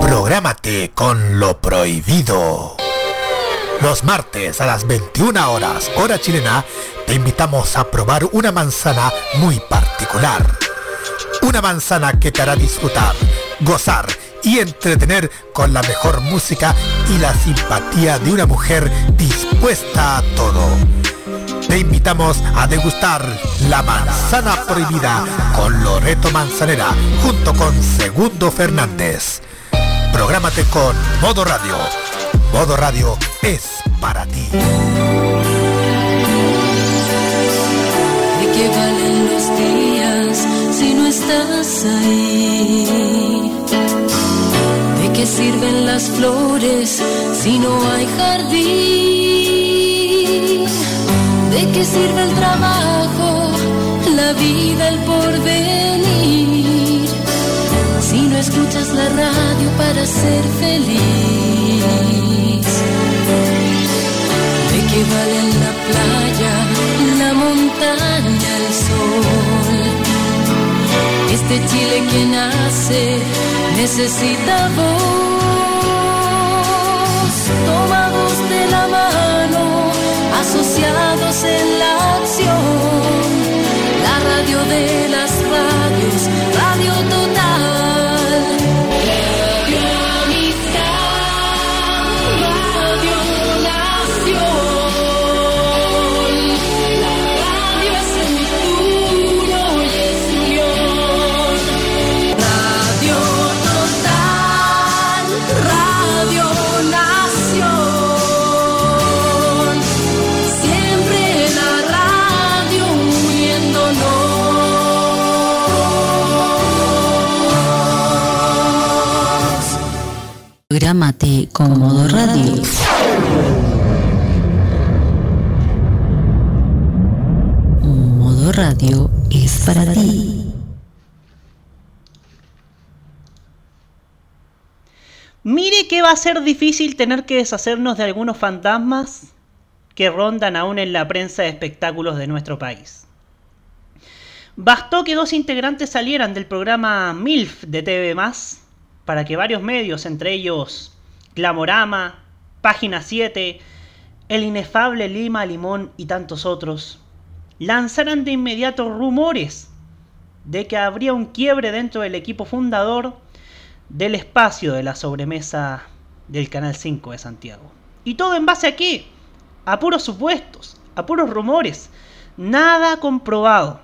Prográmate con lo prohibido. Los martes a las 21 horas, hora chilena, te invitamos a probar una manzana muy particular. Una manzana que te hará disfrutar, gozar y entretener con la mejor música y la simpatía de una mujer dispuesta a todo. Te invitamos a degustar la manzana prohibida con Loreto Manzanera junto con Segundo Fernández. Prográmate con Modo Radio. Modo Radio es para ti. ¿De qué valen los días si no estás ahí? ¿De qué sirven las flores si no hay jardín? ¿De qué sirve el trabajo, la vida, el porvenir? Si no escuchas la radio para ser feliz. ¿De qué valen la playa, la montaña, el sol? Este Chile que nace necesita voz. Asociados en la acción. La radio de las radios, Prográmate con Modo Radio. Modo Radio es para ti. Mire que va a ser difícil tener que deshacernos de algunos fantasmas que rondan aún en la prensa de espectáculos de nuestro país. Bastó que dos integrantes salieran del programa MILF de TV para que varios medios, entre ellos Glamorama, Página 7, El Inefable Lima Limón y tantos otros, lanzaran de inmediato rumores de que habría un quiebre dentro del equipo fundador del espacio de la sobremesa del Canal 5 de Santiago. ¿Y todo en base a qué? A puros supuestos, a puros rumores, nada comprobado.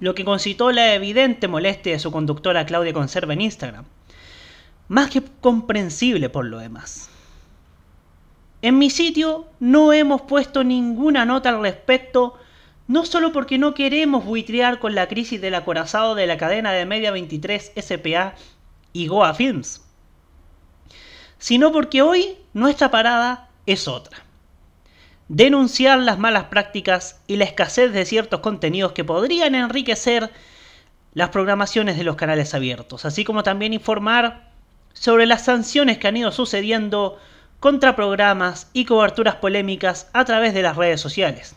Lo que concitó la evidente molestia de su conductora Claudia Conserva en Instagram. Más que comprensible por lo demás. En mi sitio no hemos puesto ninguna nota al respecto, no solo porque no queremos buitrear con la crisis del acorazado de la cadena de Media 23 SPA y Goa Films, sino porque hoy nuestra parada es otra. Denunciar las malas prácticas y la escasez de ciertos contenidos que podrían enriquecer las programaciones de los canales abiertos, así como también informar sobre las sanciones que han ido sucediendo contra programas y coberturas polémicas a través de las redes sociales,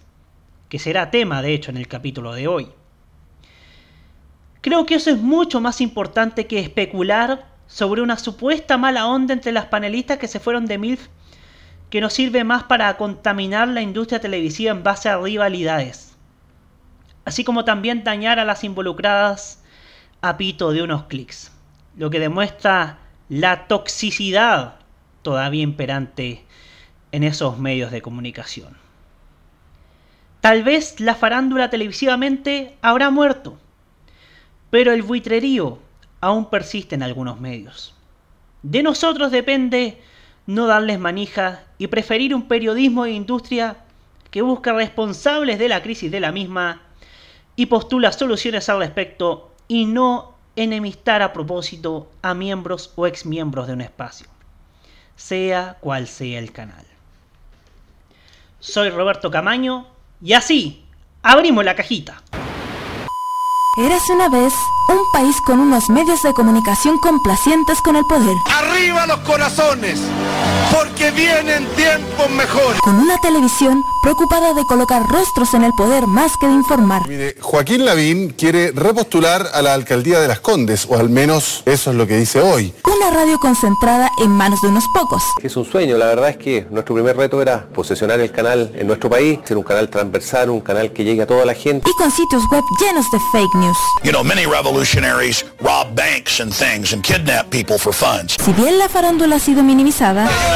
que será tema de hecho en el capítulo de hoy. Creo que eso es mucho más importante que especular sobre una supuesta mala onda entre las panelistas que se fueron de MILF que nos sirve más para contaminar la industria televisiva en base a rivalidades, así como también dañar a las involucradas a pito de unos clics, lo que demuestra la toxicidad todavía imperante en esos medios de comunicación. Tal vez la farándula televisivamente habrá muerto, pero el buitrerío aún persiste en algunos medios. De nosotros depende no darles manija y preferir un periodismo de industria que busca responsables de la crisis de la misma y postula soluciones al respecto y no enemistar a propósito a miembros o exmiembros de un espacio, sea cual sea el canal. Soy Roberto Camaño y así abrimos la cajita. Érase una vez un país con unos medios de comunicación complacientes con el poder. ¡Arriba los corazones! Porque vienen tiempos mejores. Con una televisión preocupada de colocar rostros en el poder más que de informar. Mire, Joaquín Lavín quiere repostular a la alcaldía de Las Condes, o al menos eso es lo que dice hoy. Una radio concentrada en manos de unos pocos. Es un sueño, la verdad es que nuestro primer reto era posesionar el canal en nuestro país, ser un canal transversal, un canal que llegue a toda la gente. Y con sitios web llenos de fake news. You know, many revolutionaries rob banks and things and kidnap people for funds. Si bien la farándula ha sido minimizada,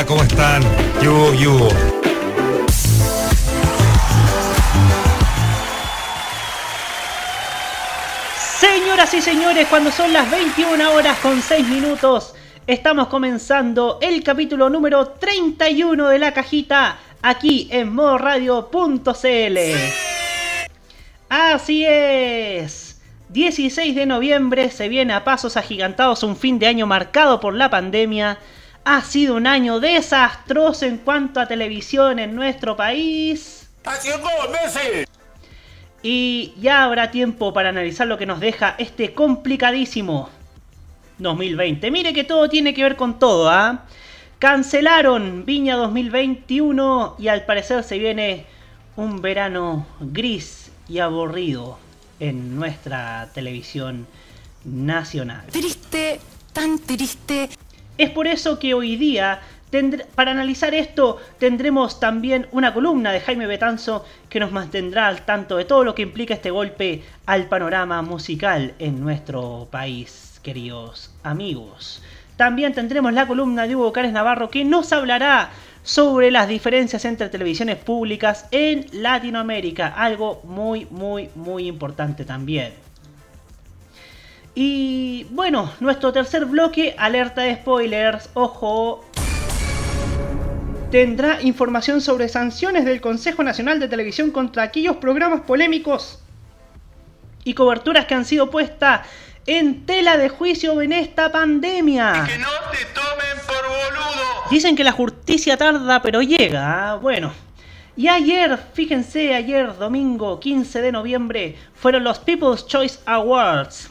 Hola, ¿cómo están? Yugo, yugo. Señoras y señores, cuando son las 21 horas con 6 minutos, estamos comenzando el capítulo número 31 de la cajita aquí en modoradio.cl. Así es. 16 de noviembre se viene a pasos agigantados un fin de año marcado por la pandemia. Ha sido un año desastroso en cuanto a televisión en nuestro país. Haciendo Messi. Y ya habrá tiempo para analizar lo que nos deja este complicadísimo 2020. Mire que todo tiene que ver con todo, ¿ah? Cancelaron Viña 2021 y al parecer se viene un verano gris y aburrido en nuestra televisión nacional. Triste, tan triste. Es por eso que hoy día, para analizar esto, tendremos también una columna de Jaime Betanzo que nos mantendrá al tanto de todo lo que implica este golpe al panorama musical en nuestro país, queridos amigos. También tendremos la columna de Hugo Cárez Navarro que nos hablará sobre las diferencias entre televisiones públicas en Latinoamérica, algo muy, muy, muy importante también. Y bueno, nuestro tercer bloque, alerta de spoilers, ojo. Tendrá información sobre sanciones del Consejo Nacional de Televisión contra aquellos programas polémicos y coberturas que han sido puestas en tela de juicio en esta pandemia. Que no te tomen por boludo. Dicen que la justicia tarda, pero llega. ¿ah? Bueno. Y ayer, fíjense, ayer domingo 15 de noviembre, fueron los People's Choice Awards.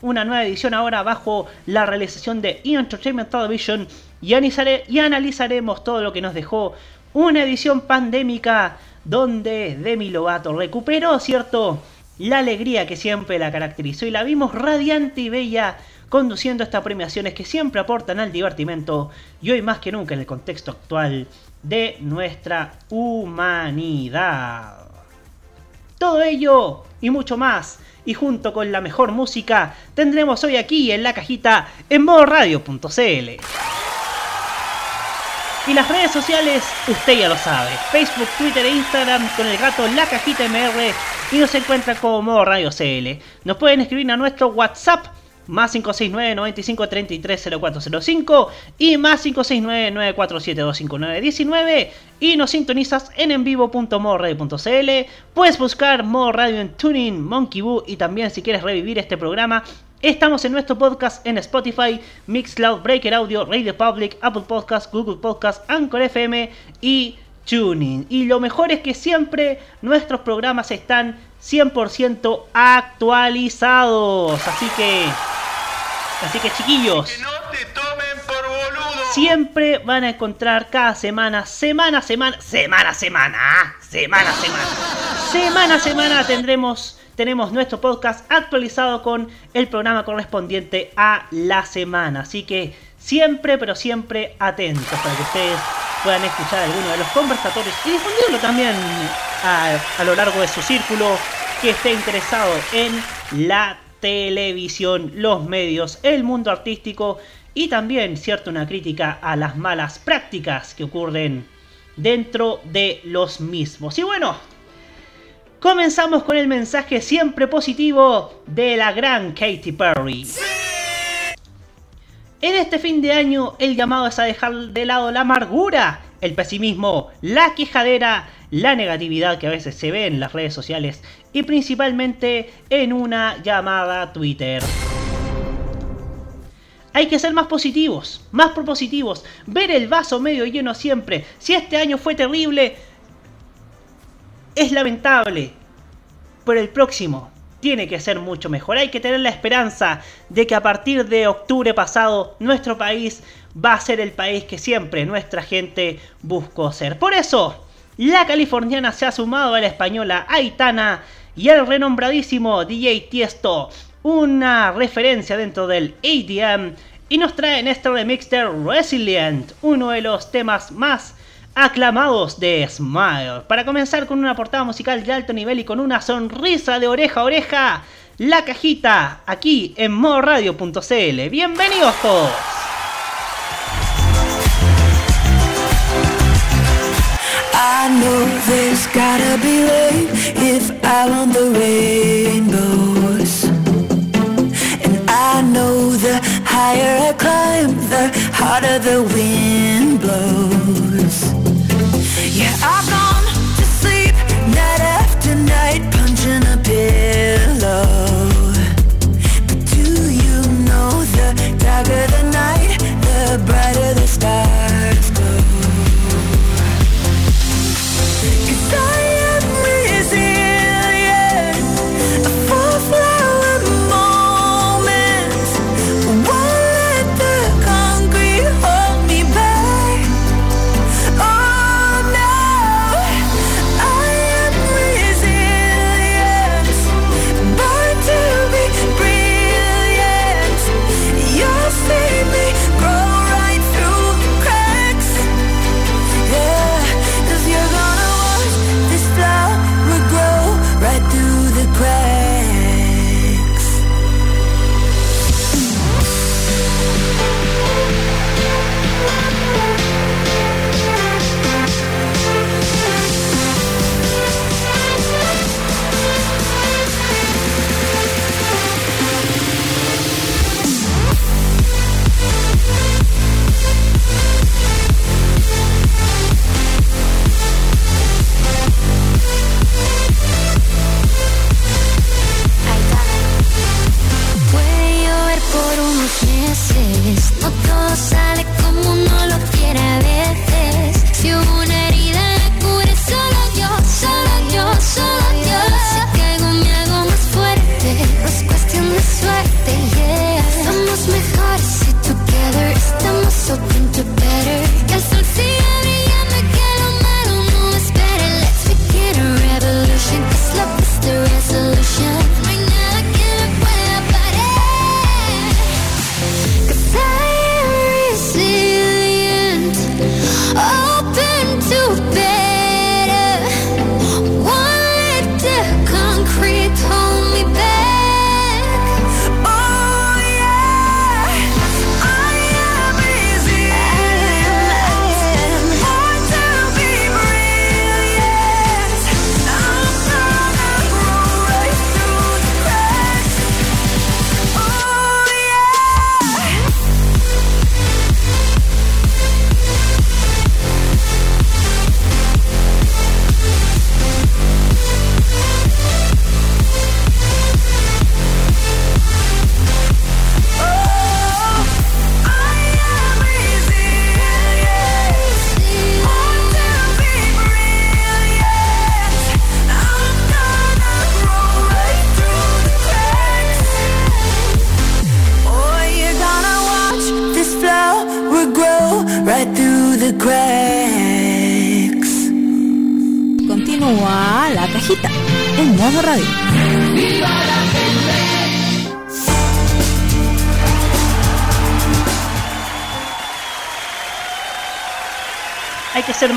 Una nueva edición ahora bajo la realización de E! Entertainment Television. Y, y analizaremos todo lo que nos dejó una edición pandémica donde Demi Lovato recuperó, ¿cierto? La alegría que siempre la caracterizó y la vimos radiante y bella conduciendo estas premiaciones que siempre aportan al divertimento y hoy más que nunca en el contexto actual de nuestra humanidad. Todo ello y mucho más y junto con la mejor música tendremos hoy aquí en la cajita en modoradio.cl. Y las redes sociales, usted ya lo sabe. Facebook, Twitter e Instagram con el gato La Cajita MR y nos encuentra como Modo Radio CL. Nos pueden escribir a nuestro WhatsApp más 569 95 33 0405 y más 569 947 25919 y nos sintonizas en envivo.modoradio.cl puedes buscar Modo Radio en Tuning, Monkey Boo y también si quieres revivir este programa Estamos en nuestro podcast en Spotify, Mixcloud, Breaker Audio, Radio Public, Apple Podcast, Google Podcast, Anchor FM y Tuning. Y lo mejor es que siempre nuestros programas están 100% actualizados. Así que... Así que chiquillos. Que no te tomen por boludo. Siempre van a encontrar cada semana, semana a semana, semana a semana, semana a semana. Semana a semana tendremos, tenemos nuestro podcast actualizado con el programa correspondiente a la semana. Así que siempre, pero siempre atentos para que ustedes puedan escuchar alguno de los conversatorios y difundirlo también a, lo largo de su círculo que esté interesado en la televisión, los medios, el mundo artístico y también, cierto, una crítica a las malas prácticas que ocurren dentro de los mismos. Y bueno, Comenzamos con el mensaje siempre positivo de la gran Katy Perry. En este fin de año el llamado es a dejar de lado la amargura, el pesimismo, la quejadera, la negatividad que a veces se ve en las redes sociales y principalmente en una llamada Twitter. Hay que ser más positivos, más propositivos, ver el vaso medio lleno siempre. Si este año fue terrible, es lamentable, pero el próximo tiene que ser mucho mejor. Hay que tener la esperanza de que a partir de octubre pasado nuestro país va a ser el país que siempre nuestra gente buscó ser. Por eso, la californiana se ha sumado a la española Aitana y al renombradísimo DJ Tiesto, una referencia dentro del ADM, y nos trae en este remix de Resilient, uno de los temas más aclamados de Smile. Para comenzar con una portada musical de alto nivel y con una sonrisa de oreja a oreja, la cajita aquí en modoradio.cl. Bienvenidos todos. I know there's gotta be rain if I want the rainbows. And I know the higher I climb, the harder the wind the darker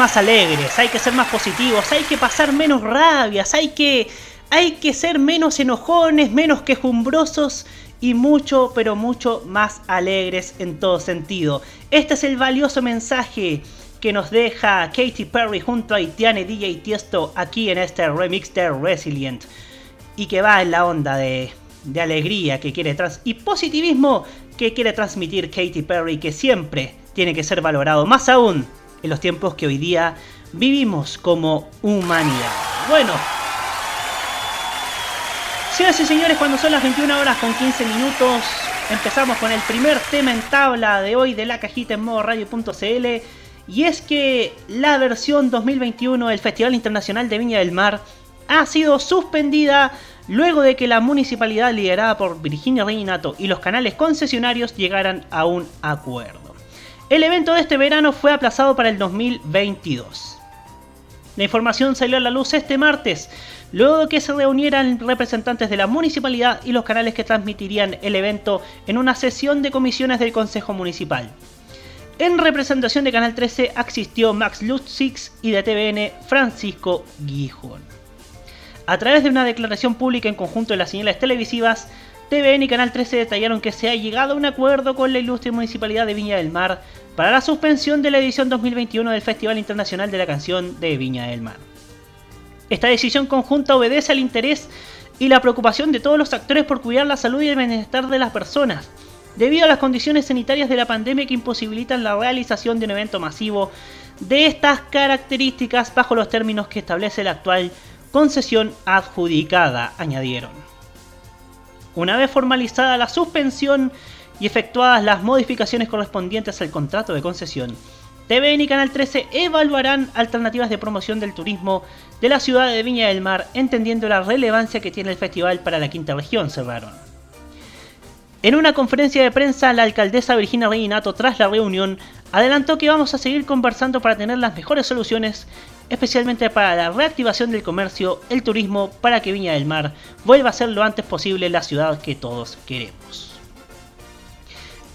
más alegres, hay que ser más positivos, hay que pasar menos rabias, hay que, hay que ser menos enojones, menos quejumbrosos y mucho, pero mucho más alegres en todo sentido. Este es el valioso mensaje que nos deja Katy Perry junto a Itiane DJ Tiesto aquí en este remix de Resilient y que va en la onda de, de alegría que quiere trans y positivismo que quiere transmitir Katy Perry que siempre tiene que ser valorado más aún en los tiempos que hoy día vivimos como humanidad. Bueno, señoras y señores, cuando son las 21 horas con 15 minutos, empezamos con el primer tema en tabla de hoy de la cajita en modo radio.cl. Y es que la versión 2021 del Festival Internacional de Viña del Mar ha sido suspendida luego de que la municipalidad liderada por Virginia Reinato y los canales concesionarios llegaran a un acuerdo. El evento de este verano fue aplazado para el 2022. La información salió a la luz este martes, luego de que se reunieran representantes de la municipalidad y los canales que transmitirían el evento en una sesión de comisiones del Consejo Municipal. En representación de Canal 13 asistió Max Lutzix y de TVN Francisco Guijón. A través de una declaración pública en conjunto de las señales televisivas, TVN y Canal 13 detallaron que se ha llegado a un acuerdo con la ilustre Municipalidad de Viña del Mar para la suspensión de la edición 2021 del Festival Internacional de la Canción de Viña del Mar. Esta decisión conjunta obedece al interés y la preocupación de todos los actores por cuidar la salud y el bienestar de las personas, debido a las condiciones sanitarias de la pandemia que imposibilitan la realización de un evento masivo de estas características bajo los términos que establece la actual concesión adjudicada, añadieron. Una vez formalizada la suspensión y efectuadas las modificaciones correspondientes al contrato de concesión, TVN y Canal 13 evaluarán alternativas de promoción del turismo de la ciudad de Viña del Mar, entendiendo la relevancia que tiene el festival para la quinta región, cerraron. En una conferencia de prensa, la alcaldesa Virginia Reinato, tras la reunión, adelantó que vamos a seguir conversando para tener las mejores soluciones, especialmente para la reactivación del comercio, el turismo, para que Viña del Mar vuelva a ser lo antes posible la ciudad que todos queremos.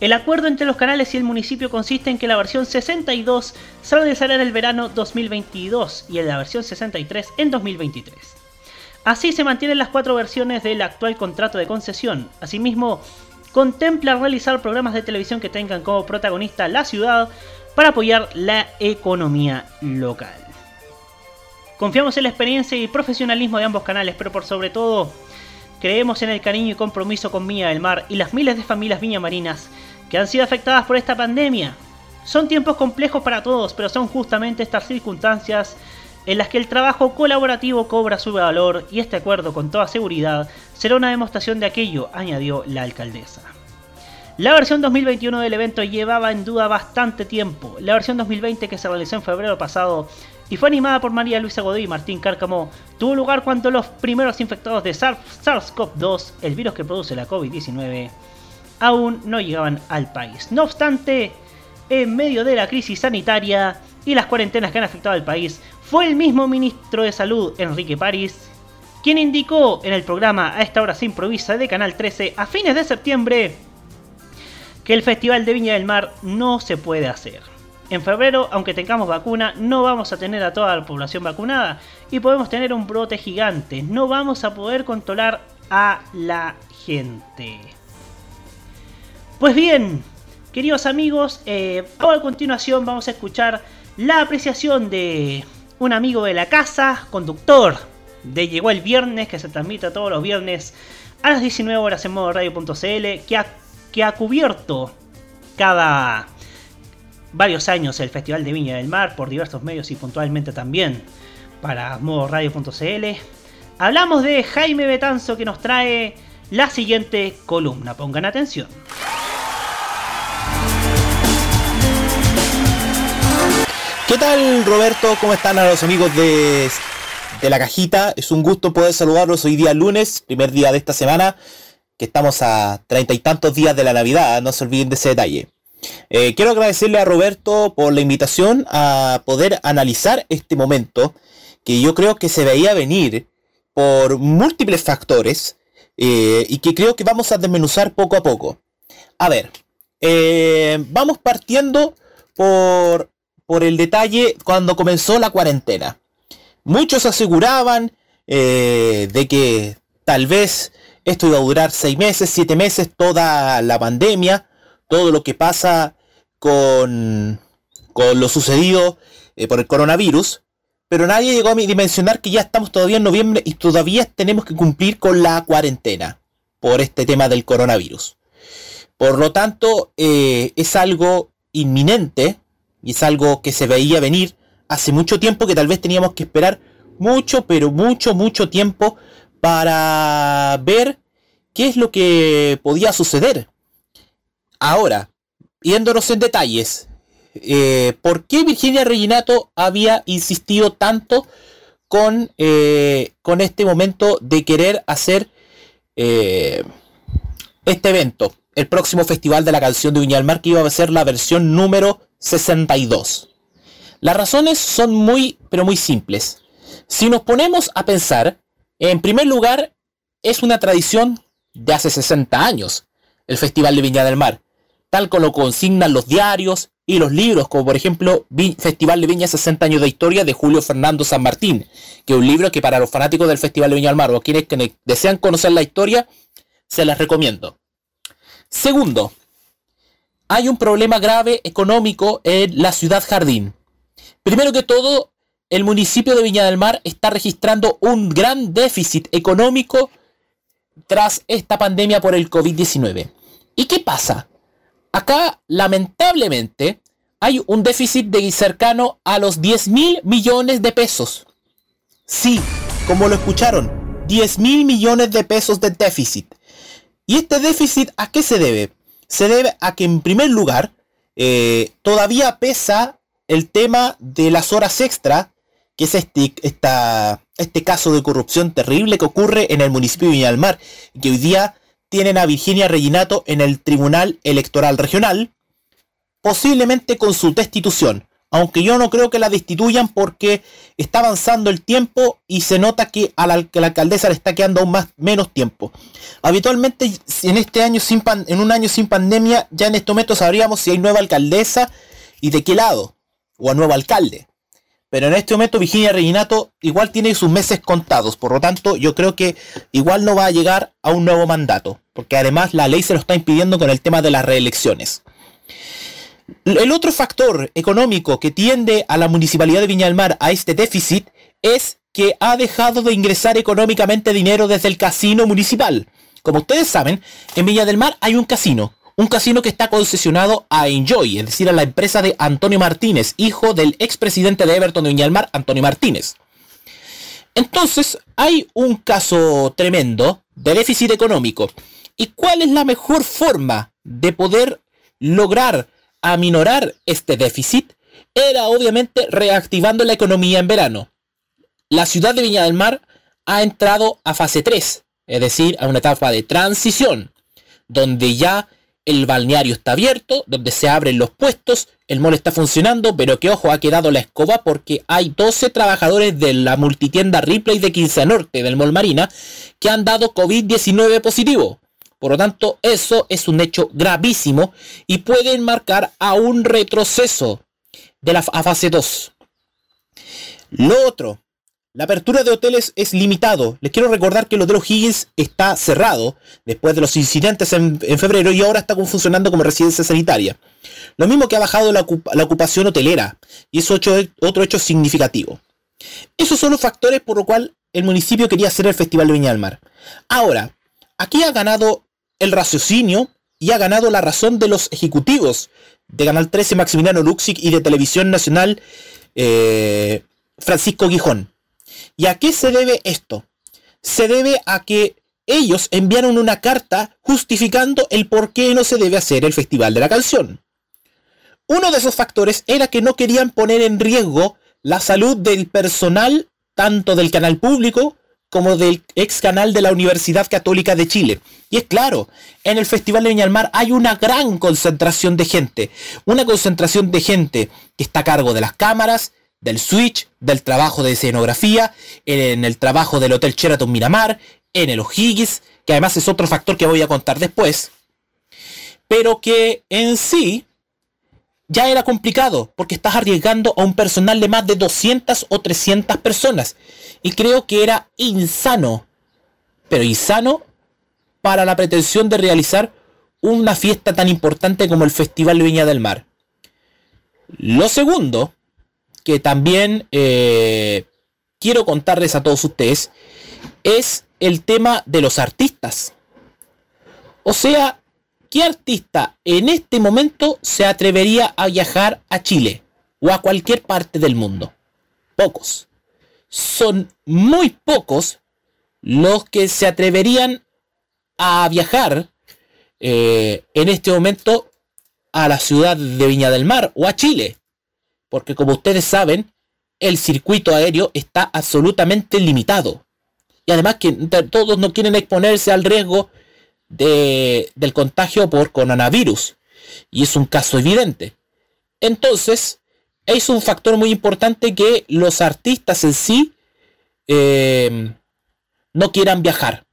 El acuerdo entre los canales y el municipio consiste en que la versión 62 se realizará en el verano 2022 y en la versión 63 en 2023. Así se mantienen las cuatro versiones del actual contrato de concesión. Asimismo, contempla realizar programas de televisión que tengan como protagonista la ciudad para apoyar la economía local. Confiamos en la experiencia y profesionalismo de ambos canales, pero por sobre todo creemos en el cariño y compromiso con Viña del Mar y las miles de familias viñamarinas que han sido afectadas por esta pandemia. Son tiempos complejos para todos, pero son justamente estas circunstancias en las que el trabajo colaborativo cobra su valor y este acuerdo con toda seguridad será una demostración de aquello, añadió la alcaldesa. La versión 2021 del evento llevaba en duda bastante tiempo. La versión 2020 que se realizó en febrero pasado y fue animada por María Luisa Godoy y Martín Cárcamo tuvo lugar cuando los primeros infectados de SARS-CoV-2, el virus que produce la COVID-19, aún no llegaban al país. No obstante, en medio de la crisis sanitaria y las cuarentenas que han afectado al país, fue el mismo ministro de Salud, Enrique París, quien indicó en el programa A esta hora se improvisa de Canal 13 a fines de septiembre que el Festival de Viña del Mar no se puede hacer. En febrero, aunque tengamos vacuna, no vamos a tener a toda la población vacunada y podemos tener un brote gigante. No vamos a poder controlar a la gente. Pues bien, queridos amigos, eh, a continuación vamos a escuchar la apreciación de un amigo de la casa, conductor de Llegó el Viernes, que se transmite todos los viernes a las 19 horas en modo radio.cl, que ha, que ha cubierto cada varios años el Festival de Viña del Mar por diversos medios y puntualmente también para modo radio.cl. Hablamos de Jaime Betanzo que nos trae la siguiente columna. Pongan atención. ¿Qué tal Roberto? ¿Cómo están a los amigos de, de la cajita? Es un gusto poder saludarlos hoy día lunes, primer día de esta semana, que estamos a treinta y tantos días de la Navidad, no se olviden de ese detalle. Eh, quiero agradecerle a Roberto por la invitación a poder analizar este momento que yo creo que se veía venir por múltiples factores eh, y que creo que vamos a desmenuzar poco a poco. A ver, eh, vamos partiendo por por el detalle cuando comenzó la cuarentena. Muchos aseguraban de que tal vez esto iba a durar seis meses, siete meses, toda la pandemia, todo lo que pasa con, con lo sucedido eh, por el coronavirus, pero nadie llegó a dimensionar que ya estamos todavía en noviembre y todavía tenemos que cumplir con la cuarentena por este tema del coronavirus. Por lo tanto, eh, es algo inminente y es algo que se veía venir hace mucho tiempo que tal vez teníamos que esperar mucho, pero mucho, mucho tiempo para ver qué es lo que podía suceder. Ahora, yéndonos en detalles, eh, ¿por qué Virginia Reginato había insistido tanto con, eh, con este momento de querer hacer eh, este evento? El próximo Festival de la Canción de Viña del Mar, que iba a ser la versión número 62. Las razones son muy, pero muy simples. Si nos ponemos a pensar, en primer lugar, es una tradición de hace 60 años, el Festival de Viña del Mar, tal como lo consignan los diarios y los libros, como por ejemplo Festival de Viña 60 años de historia de Julio Fernando San Martín, que es un libro que para los fanáticos del Festival de Viña del Mar o quienes desean conocer la historia, se las recomiendo. Segundo, hay un problema grave económico en la ciudad jardín. Primero que todo, el municipio de Viña del Mar está registrando un gran déficit económico tras esta pandemia por el COVID-19. ¿Y qué pasa? Acá, lamentablemente, hay un déficit de cercano a los 10 mil millones de pesos. Sí, como lo escucharon, 10 mil millones de pesos de déficit. ¿Y este déficit a qué se debe? Se debe a que en primer lugar eh, todavía pesa el tema de las horas extra, que es este, este caso de corrupción terrible que ocurre en el municipio de Viña del Mar, que hoy día tienen a Virginia Reginato en el Tribunal Electoral Regional, posiblemente con su destitución, aunque yo no creo que la destituyan porque está avanzando el tiempo y se nota que a la, la alcaldesa le está quedando aún más, menos tiempo. Habitualmente en este año sin en un año sin pandemia ya en estos momentos sabríamos si hay nueva alcaldesa y de qué lado o a nuevo alcalde. Pero en este momento Virginia Reginato igual tiene sus meses contados, por lo tanto yo creo que igual no va a llegar a un nuevo mandato, porque además la ley se lo está impidiendo con el tema de las reelecciones. El otro factor económico que tiende a la municipalidad de Viña del Mar a este déficit es que ha dejado de ingresar económicamente dinero desde el casino municipal. Como ustedes saben, en Viña del Mar hay un casino, un casino que está concesionado a Enjoy, es decir, a la empresa de Antonio Martínez, hijo del expresidente de Everton de Viña del Mar, Antonio Martínez. Entonces, hay un caso tremendo de déficit económico. ¿Y cuál es la mejor forma de poder lograr aminorar este déficit? Era obviamente reactivando la economía en verano. La ciudad de Viña del Mar ha entrado a fase 3, es decir, a una etapa de transición, donde ya el balneario está abierto, donde se abren los puestos, el mall está funcionando, pero que ojo, ha quedado la escoba porque hay 12 trabajadores de la multitienda Ripley de 15 Norte del Mall Marina que han dado COVID-19 positivo. Por lo tanto, eso es un hecho gravísimo y puede marcar a un retroceso de la fase 2. Lo otro, la apertura de hoteles es limitado. Les quiero recordar que el Hotel O'Higgins está cerrado después de los incidentes en, febrero y ahora está funcionando como residencia sanitaria. Lo mismo que ha bajado la, ocupación hotelera y es otro hecho significativo. Esos son los factores por los cuales el municipio quería hacer el Festival de Viña del Mar. Ahora, aquí ha ganado el raciocinio y ha ganado la razón de los ejecutivos de Canal 13 Maximiliano Luxic y de Televisión Nacional eh, Francisco Guijón. ¿Y a qué se debe esto? Se debe a que ellos enviaron una carta justificando el por qué no se debe hacer el Festival de la Canción. Uno de esos factores era que no querían poner en riesgo la salud del personal tanto del canal público como del ex canal de la Universidad Católica de Chile. Y es claro, en el Festival de Viña del Mar hay una gran concentración de gente, una concentración de gente que está a cargo de las cámaras, del Switch, del trabajo de escenografía, en el trabajo del Hotel Sheraton Miramar, en el O'Higgins, que además es otro factor que voy a contar después, pero que en sí ya era complicado porque estás arriesgando a un personal de más de 200 o 300 personas y creo que era insano, pero insano para la pretensión de realizar una fiesta tan importante como el Festival Viña del Mar. Lo segundo, que también eh, quiero contarles a todos ustedes, es el tema de los artistas. O sea, ¿qué artista en este momento se atrevería a viajar a Chile o a cualquier parte del mundo? Pocos. Son muy pocos los que se atreverían a viajar eh, en este momento a la ciudad de Viña del Mar o a Chile. Porque como ustedes saben, el circuito aéreo está absolutamente limitado. Y además que todos no quieren exponerse al riesgo de, del contagio por coronavirus. Y es un caso evidente. Entonces, es un factor muy importante que los artistas en sí eh, no quieran viajar.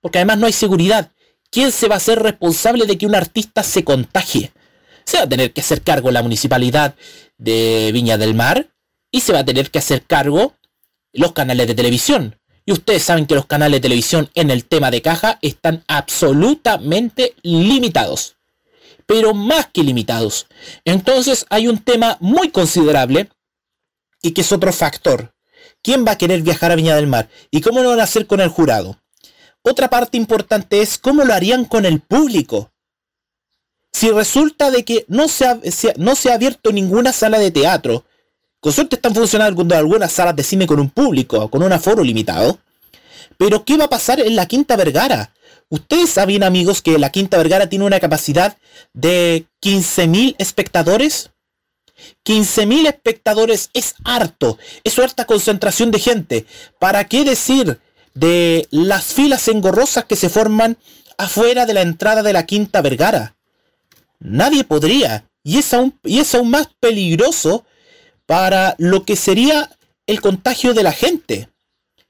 Porque además no hay seguridad. ¿Quién se va a hacer responsable de que un artista se contagie? Se va a tener que hacer cargo la municipalidad de Viña del Mar y se va a tener que hacer cargo los canales de televisión. Y ustedes saben que los canales de televisión en el tema de caja están absolutamente limitados. Pero más que limitados. Entonces hay un tema muy considerable y que es otro factor. ¿Quién va a querer viajar a Viña del Mar? ¿Y cómo lo van a hacer con el jurado? Otra parte importante es cómo lo harían con el público. Si resulta de que no se ha, no se ha abierto ninguna sala de teatro, con suerte están funcionando algunas salas de cine con un público, con un aforo limitado, pero ¿qué va a pasar en la Quinta Vergara? Ustedes saben, amigos, que la Quinta Vergara tiene una capacidad de 15.000 espectadores. 15.000 espectadores es harto, es harta concentración de gente. ¿Para qué decir de las filas engorrosas que se forman afuera de la entrada de la Quinta Vergara. Nadie podría. Y es aún, más peligroso para lo que sería el contagio de la gente.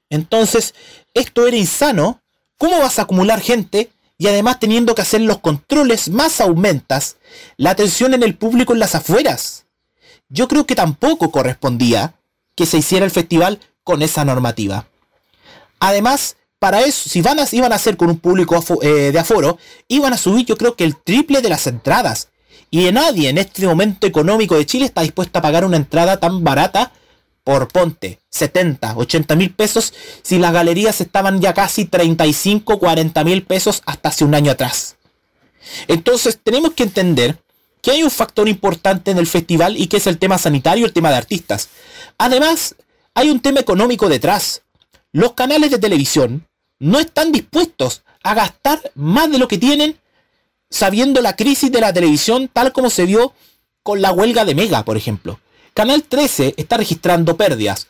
Entonces, esto era insano. ¿Cómo vas a acumular gente? Y además teniendo que hacer los controles más aumentas la atención en el público en las afueras. Yo creo que tampoco correspondía que se hiciera el festival con esa normativa. Además, para eso, si van a, iban a hacer con un público eh, de aforo, iban a subir yo creo que el triple de las entradas. Y nadie en este momento económico de Chile está dispuesto a pagar una entrada tan barata por ponte 70, 80 mil pesos si las galerías estaban ya casi 35, 40 mil pesos hasta hace un año atrás. Entonces tenemos que entender que hay un factor importante en el festival y que es el tema sanitario, el tema de artistas. Además, hay un tema económico detrás los canales de televisión no están dispuestos a gastar más de lo que tienen sabiendo la crisis de la televisión tal como se vio con la huelga de Mega, por ejemplo. Canal 13 está registrando pérdidas.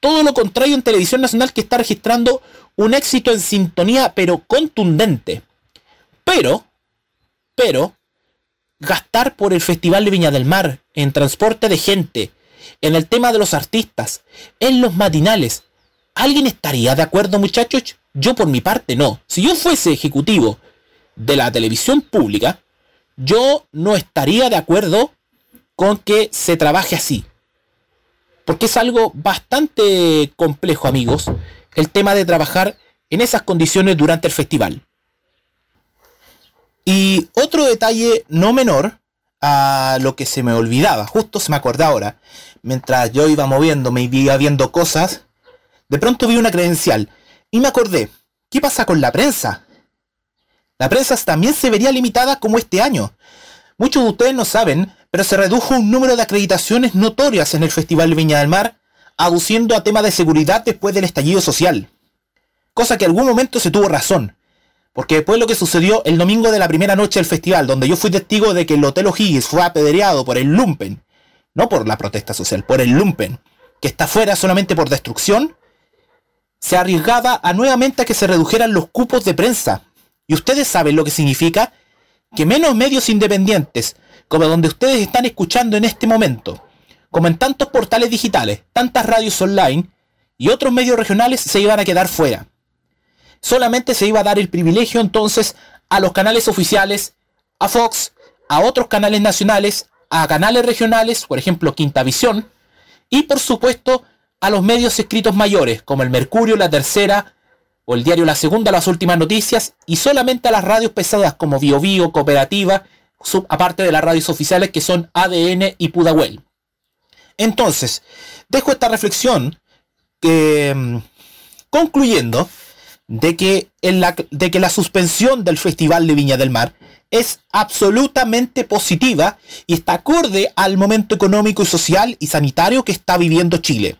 Todo lo contrario en Televisión Nacional que está registrando un éxito en sintonía pero contundente. Pero, pero, gastar por el Festival de Viña del Mar, en transporte de gente, en el tema de los artistas, en los matinales, ¿Alguien estaría de acuerdo, muchachos? Yo por mi parte no. Si yo fuese ejecutivo de la televisión pública, yo no estaría de acuerdo con que se trabaje así. Porque es algo bastante complejo, amigos, el tema de trabajar en esas condiciones durante el festival. Y otro detalle no menor a lo que se me olvidaba, justo se me acordaba ahora, mientras yo iba moviéndome y iba viendo cosas, de pronto vi una credencial y me acordé, ¿qué pasa con la prensa? La prensa también se vería limitada como este año. Muchos de ustedes no saben, pero se redujo un número de acreditaciones notorias en el Festival de Viña del Mar, aduciendo a temas de seguridad después del estallido social. Cosa que en algún momento se tuvo razón. Porque después lo que sucedió el domingo de la primera noche del festival, donde yo fui testigo de que el Hotel O'Higgins fue apedreado por el Lumpen, no por la protesta social, por el Lumpen, que está fuera solamente por destrucción, se arriesgaba a nuevamente a que se redujeran los cupos de prensa. Y ustedes saben lo que significa que menos medios independientes, como donde ustedes están escuchando en este momento, como en tantos portales digitales, tantas radios online y otros medios regionales se iban a quedar fuera. Solamente se iba a dar el privilegio entonces a los canales oficiales, a Fox, a otros canales nacionales, a canales regionales, por ejemplo Quinta Visión, y por supuesto a los medios escritos mayores, como el Mercurio, La Tercera o el diario La Segunda, Las Últimas Noticias, y solamente a las radios pesadas como Bio Bio, Cooperativa, aparte de las radios oficiales que son ADN y Pudahuel. Entonces, dejo esta reflexión eh, concluyendo de que, la, de que la suspensión del Festival de Viña del Mar es absolutamente positiva y está acorde al momento económico y social y sanitario que está viviendo Chile.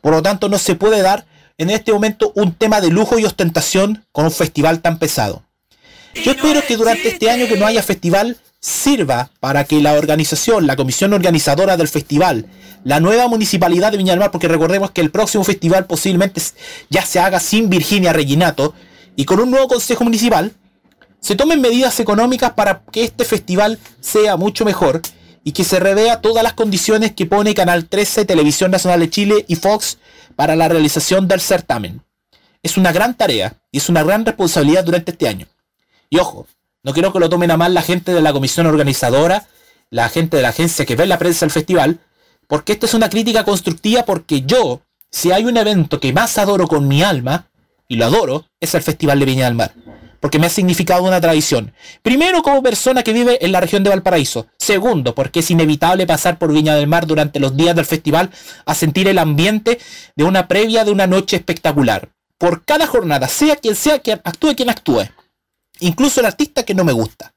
Por lo tanto, no se puede dar en este momento un tema de lujo y ostentación con un festival tan pesado. Yo espero que durante este año que no haya festival sirva para que la organización, la comisión organizadora del festival, la nueva municipalidad de Viña del Mar, porque recordemos que el próximo festival posiblemente ya se haga sin Virginia Reginato y con un nuevo consejo municipal, se tomen medidas económicas para que este festival sea mucho mejor y que se revea todas las condiciones que pone Canal 13, Televisión Nacional de Chile y Fox para la realización del certamen. Es una gran tarea y es una gran responsabilidad durante este año. Y ojo, no quiero que lo tomen a mal la gente de la comisión organizadora, la gente de la agencia que ve la prensa del festival, porque esto es una crítica constructiva porque yo, si hay un evento que más adoro con mi alma, y lo adoro, es el Festival de Viña del Mar. Porque me ha significado una tradición. Primero, como persona que vive en la región de Valparaíso. Segundo, porque es inevitable pasar por Viña del Mar durante los días del festival a sentir el ambiente de una previa de una noche espectacular. Por cada jornada, sea quien sea, que actúe quien actúe incluso el artista que no me gusta.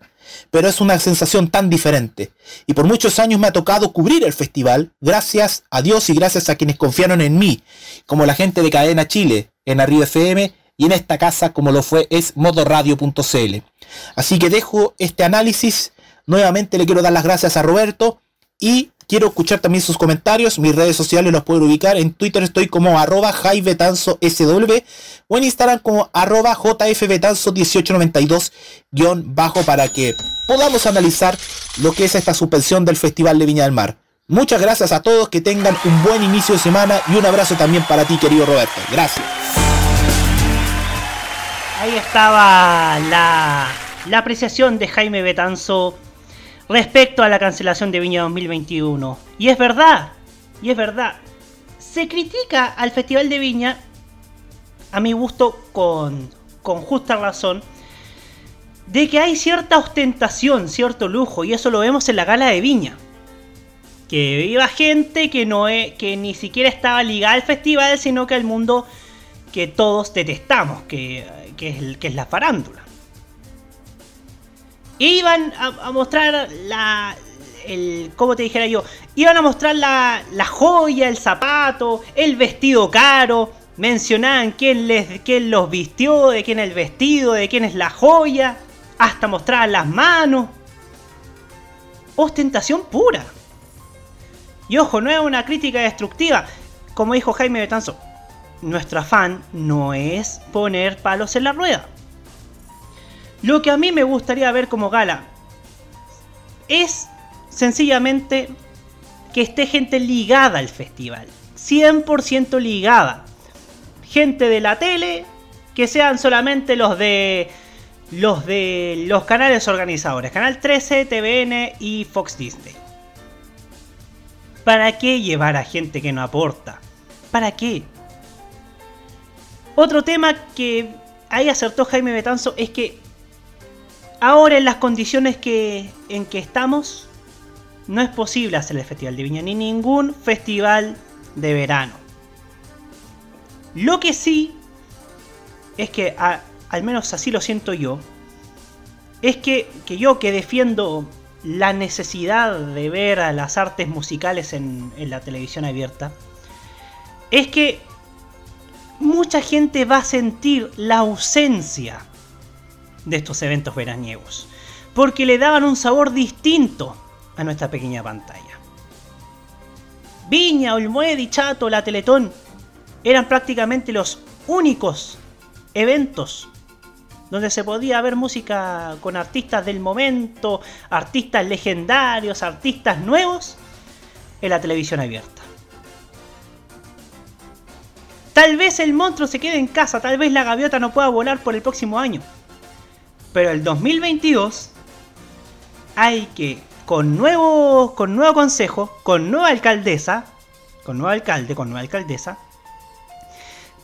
Pero es una sensación tan diferente. Y por muchos años me ha tocado cubrir el festival, gracias a Dios y gracias a quienes confiaron en mí, como la gente de Cadena Chile, en Arriba FM, y en esta casa, como lo fue, es modoradio.cl. Así que dejo este análisis. Nuevamente le quiero dar las gracias a Roberto y quiero escuchar también sus comentarios. Mis redes sociales los pueden ubicar. En Twitter estoy como arroba SW o en Instagram como arroba JFBetanzo1892 para que podamos analizar lo que es esta suspensión del Festival de Viña del Mar. Muchas gracias a todos, que tengan un buen inicio de semana y un abrazo también para ti, querido Roberto. Gracias. Ahí estaba la, la apreciación de Jaime Betanzo respecto a la cancelación de Viña 2021. Y es verdad, y es verdad. Se critica al Festival de Viña, a mi gusto con, con justa razón, de que hay cierta ostentación, cierto lujo, y eso lo vemos en la gala de Viña. Que iba gente que, no es, que ni siquiera estaba ligada al festival, sino que al mundo que todos detestamos, que, que, es, la farándula iban a, mostrar la. El, ¿Cómo te dijera yo? Iban a mostrar la, la joya, el zapato, el vestido caro. Mencionaban quién, les, quién los vistió, de quién el vestido, de quién es la joya. Hasta mostrar las manos. Ostentación pura. Y ojo, no es una crítica destructiva. Como dijo Jaime Betanzo, nuestro afán no es poner palos en la rueda. Lo que a mí me gustaría ver como gala es sencillamente que esté gente ligada al festival. 100% ligada. Gente de la tele, que sean solamente los de los de los canales organizadores, Canal 13, TVN y Fox Disney. ¿Para qué llevar a gente que no aporta? ¿Para qué? Otro tema que ahí acertó Jaime Betanzo es que Ahora en las condiciones que, en que estamos, no es posible hacer el Festival de Viña ni ningún festival de verano. Lo que sí es que, al menos así lo siento yo, es que, que, yo que defiendo la necesidad de ver a las artes musicales en, en la televisión abierta, es que mucha gente va a sentir la ausencia de estos eventos veraniegos, porque le daban un sabor distinto a nuestra pequeña pantalla. Viña, Olmued Chato, la Teletón eran prácticamente los únicos eventos donde se podía ver música con artistas del momento, artistas legendarios, artistas nuevos en la televisión abierta. Tal vez el monstruo se quede en casa, tal vez la gaviota no pueda volar por el próximo año. Pero el 2022 hay que, con nuevo, con nuevo consejo, con nueva alcaldesa, con nuevo alcalde, con nueva alcaldesa,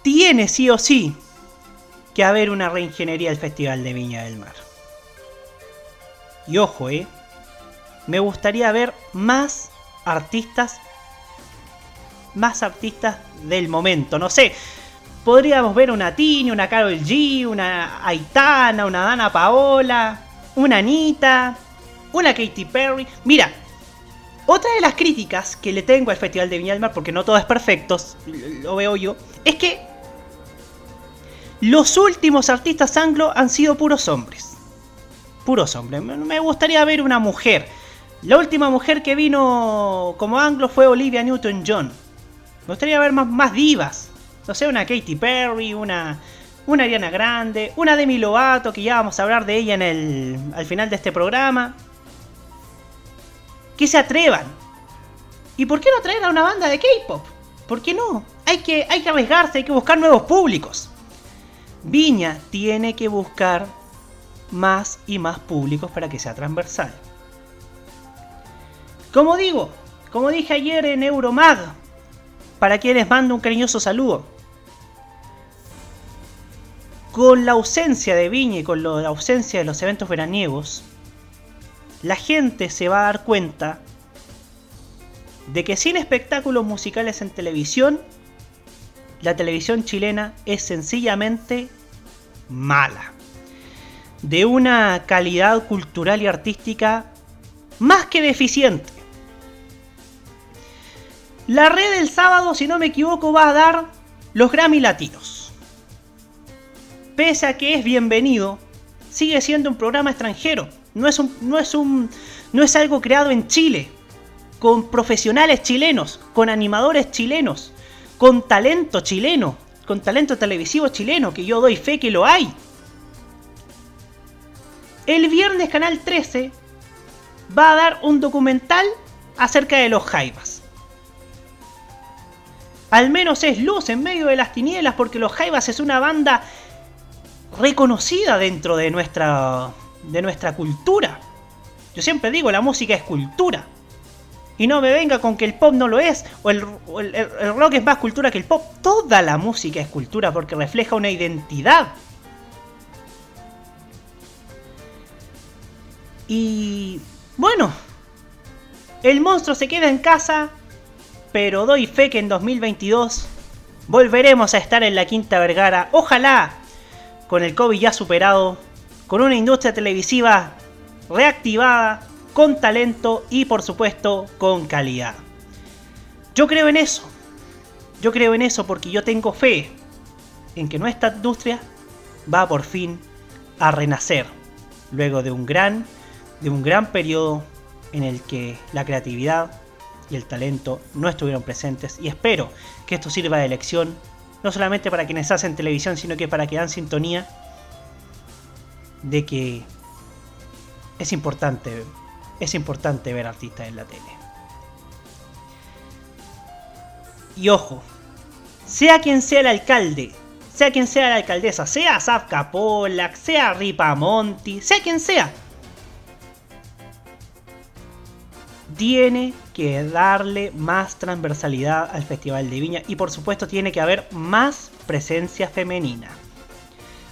tiene sí o sí que haber una reingeniería del Festival de Viña del Mar. Y ojo, eh, me gustaría ver más artistas más artistas del momento. No sé, podríamos ver una Tini, una Carol G, una Aitana, una Dana Paola, una Anita, una Katy Perry. Mira, otra de las críticas que le tengo al Festival de Viña del Mar, porque no todo es perfecto, lo veo yo, es que los últimos artistas anglo han sido puros hombres. Puros hombres. Me gustaría ver una mujer. La última mujer que vino como anglo fue Olivia Newton-John. Me gustaría ver más, más divas. No sé, una Katy Perry, una, una Ariana Grande, una Demi Lovato, que ya vamos a hablar de ella en el, al final de este programa. Que se atrevan. ¿Y por qué no traer a una banda de K-pop? ¿Por qué no? Hay que, hay que arriesgarse, hay que buscar nuevos públicos. Viña tiene que buscar más y más públicos para que sea transversal. Como digo, como dije ayer en Euromag, para quienes mando un cariñoso saludo. Con la ausencia de Viña y con la ausencia de los eventos veraniegos, la gente se va a dar cuenta de que sin espectáculos musicales en televisión, la televisión chilena es sencillamente mala. De una calidad cultural y artística más que deficiente. La red del sábado, si no me equivoco, va a dar los Grammy Latinos. Pese a que es bienvenido, sigue siendo un programa extranjero. No es, un, no es, un, no es algo creado en Chile, con profesionales chilenos, con animadores chilenos, con talento chileno, con talento televisivo chileno, que yo doy fe que lo hay. El viernes Canal 13 va a dar un documental acerca de los Jaivas. Al menos es luz en medio de las tinieblas porque los Jaivas es una banda reconocida dentro de nuestra, de nuestra cultura. Yo siempre digo, la música es cultura. Y no me venga con que el pop no lo es, o el, rock es más cultura que el pop. Toda la música es cultura porque refleja una identidad. Y bueno, el monstruo se queda en casa, pero doy fe que en 2022 volveremos a estar en la Quinta Vergara. Ojalá, con el COVID ya superado, con una industria televisiva reactivada, con talento y por supuesto con calidad. Yo creo en eso. Yo creo en eso porque yo tengo fe en que nuestra industria va por fin a renacer luego de un gran de un gran periodo en el que la creatividad y el talento no estuvieron presentes y espero que esto sirva de lección no solamente para quienes hacen televisión sino que para que dan sintonía de que es importante es importante ver artistas en la tele. Y ojo, sea quien sea el alcalde, sea quien sea la alcaldesa, sea Zafka Polak, sea Ripa Monti, sea quien sea, tiene que darle más transversalidad al Festival de Viña y por supuesto tiene que haber más presencia femenina.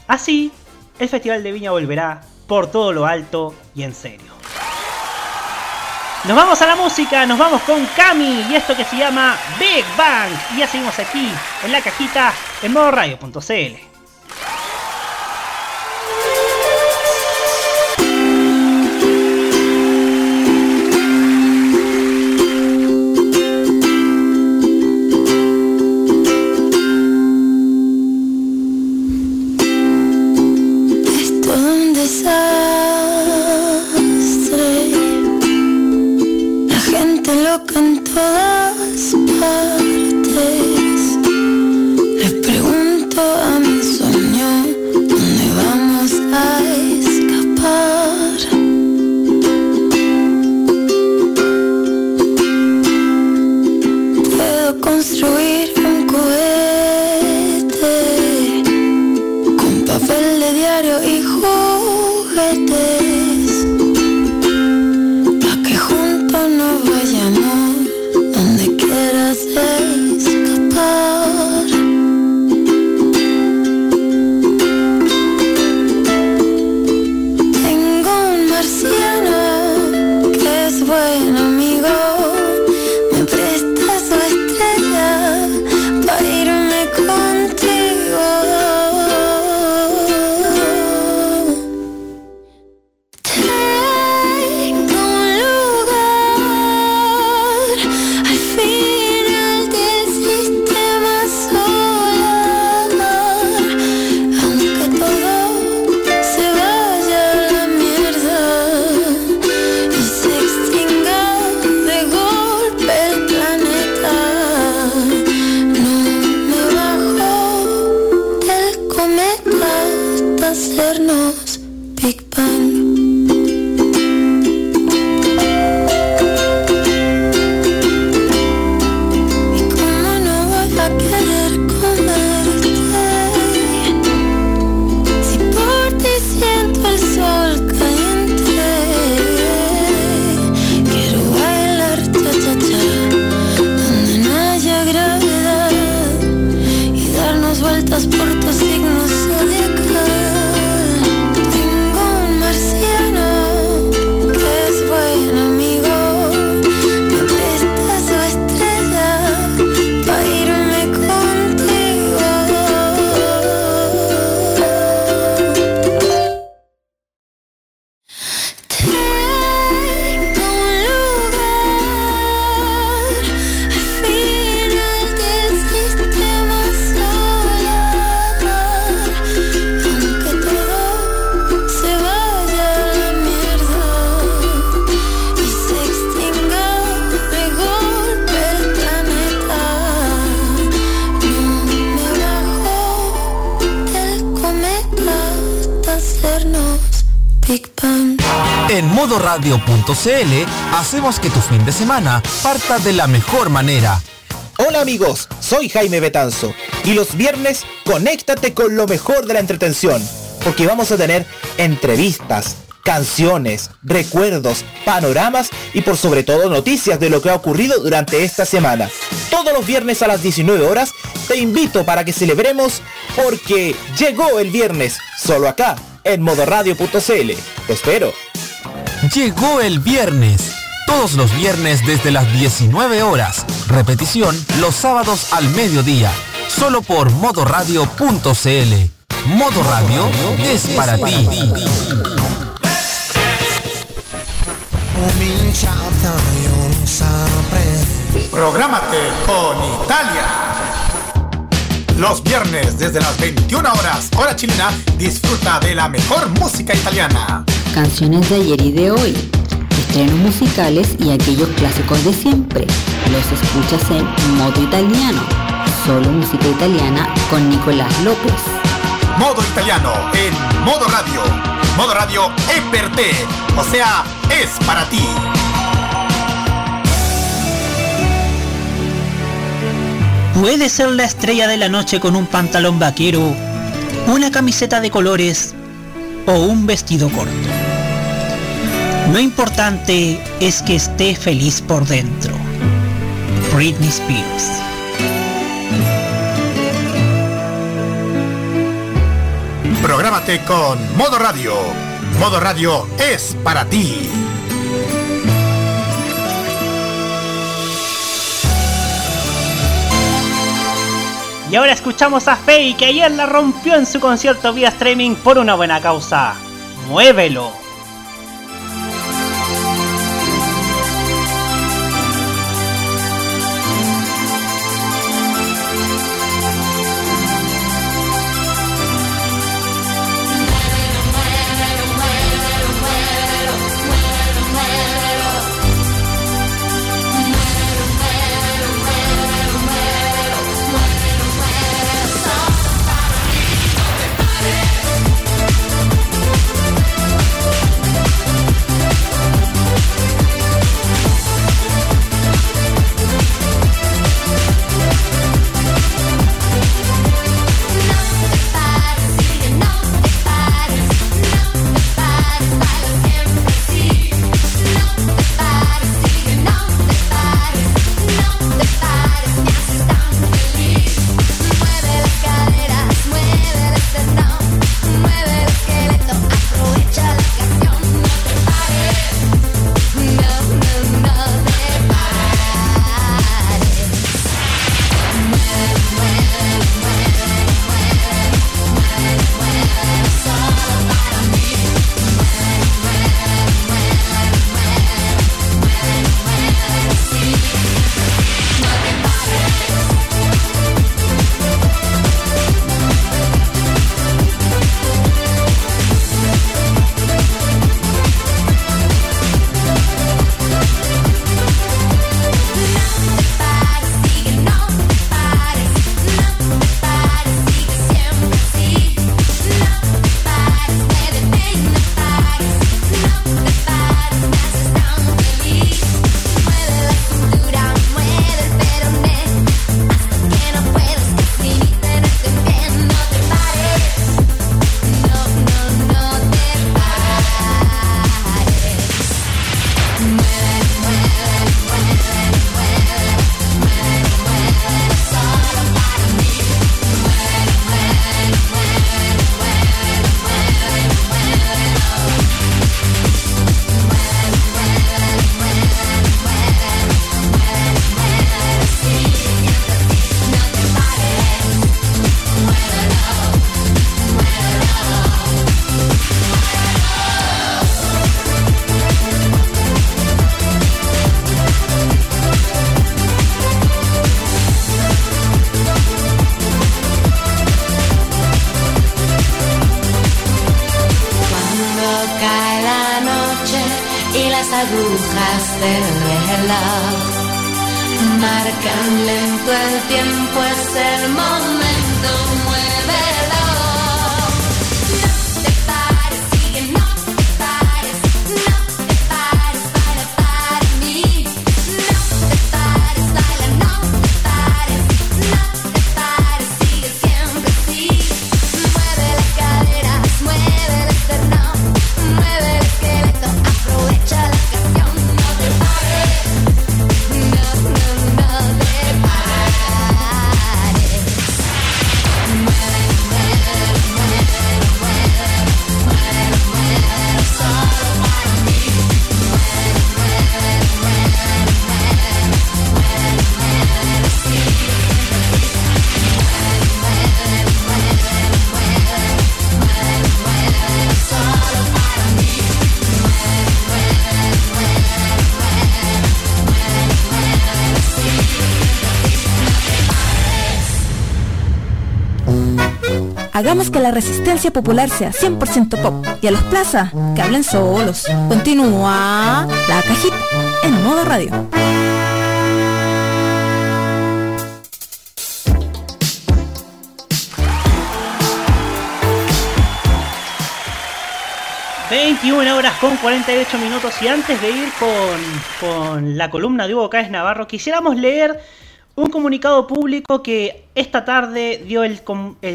Así, el Festival de Viña volverá por todo lo alto y en serio. Nos vamos a la música, nos vamos con Cami y esto que se llama Big Bang. Y ya seguimos aquí en la cajita en modoradio.cl. En modoradio.cl hacemos que tu fin de semana parta de la mejor manera. Hola amigos, soy Jaime Betanzo y los viernes conéctate con lo mejor de la entretención, porque vamos a tener entrevistas, canciones, recuerdos, panoramas y por sobre todo noticias de lo que ha ocurrido durante esta semana. Todos los viernes a las 19 horas te invito para que celebremos porque llegó el viernes, solo acá, en modoradio.cl. Te espero. Llegó el viernes. Todos los viernes desde las 19 horas. Repetición los sábados al mediodía. Solo por modoradio.cl. Modo Radio es para ti. Prográmate con Italia. Los viernes desde las 21 horas, hora chilena, disfruta de la mejor música italiana. Canciones de ayer y de hoy, estrenos musicales y aquellos clásicos de siempre. Los escuchas en modo italiano. Solo música italiana con Nicolás López. Modo italiano en modo radio. Modo radio es per te, o sea, es para ti. Puede ser la estrella de la noche con un pantalón vaquero, una camiseta de colores o un vestido corto. Lo importante es que esté feliz por dentro. Britney Spears. Prográmate con Modo Radio. Modo Radio es para ti. Y ahora escuchamos a Faye que ayer la rompió en su concierto vía streaming por una buena causa. Muévelo. No Hagamos que la resistencia popular sea 100% pop y a los plaza, que hablen solos. Continúa la cajita en modo radio. ...21 horas con 48 minutos... ...y antes de ir con, con la columna de Hugo Cáez Navarro... ...quisiéramos leer un comunicado público que esta tarde dio el,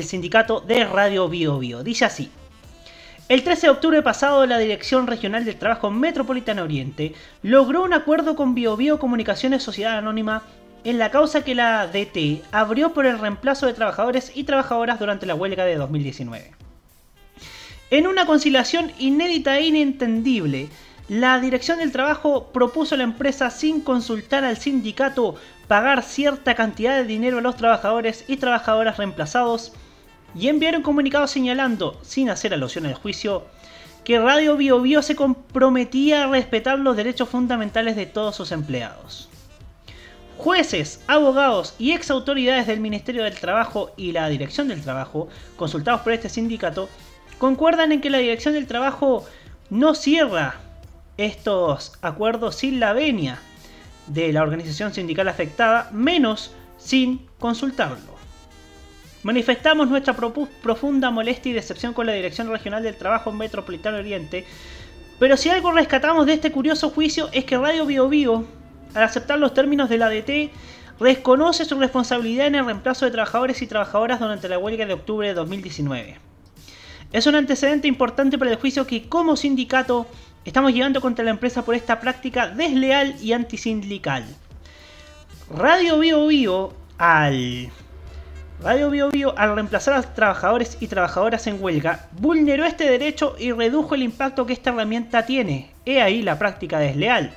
sindicato de Radio Bio Bio. Dice así. El 13 de octubre pasado, la Dirección Regional del Trabajo Metropolitana Oriente logró un acuerdo con Bio Bio Comunicaciones Sociedad Anónima en la causa que la DT abrió por el reemplazo de trabajadores y trabajadoras durante la huelga de 2019. En una conciliación inédita e inentendible, la Dirección del Trabajo propuso a la empresa sin consultar al sindicato pagar cierta cantidad de dinero a los trabajadores y trabajadoras reemplazados y enviar un comunicado señalando, sin hacer alusión al juicio, que Radio Bio, se comprometía a respetar los derechos fundamentales de todos sus empleados. Jueces, abogados y ex autoridades del Ministerio del Trabajo y la Dirección del Trabajo, consultados por este sindicato, concuerdan en que la Dirección del Trabajo no cierra estos acuerdos sin la venia de la organización sindical afectada, menos sin consultarlo. Manifestamos nuestra profunda molestia y decepción con la Dirección Regional del Trabajo Metropolitano Oriente, pero si algo rescatamos de este curioso juicio es que Radio Bio Bio, al aceptar los términos de la ADT, reconoce su responsabilidad en el reemplazo de trabajadores y trabajadoras durante la huelga de octubre de 2019. Es un antecedente importante para el juicio que como sindicato Estamos llegando contra la empresa por esta práctica desleal y antisindical. Radio Bio Bio al Radio Bio Bio al reemplazar a trabajadores y trabajadoras en huelga vulneró este derecho y redujo el impacto que esta herramienta tiene. He ahí la práctica desleal.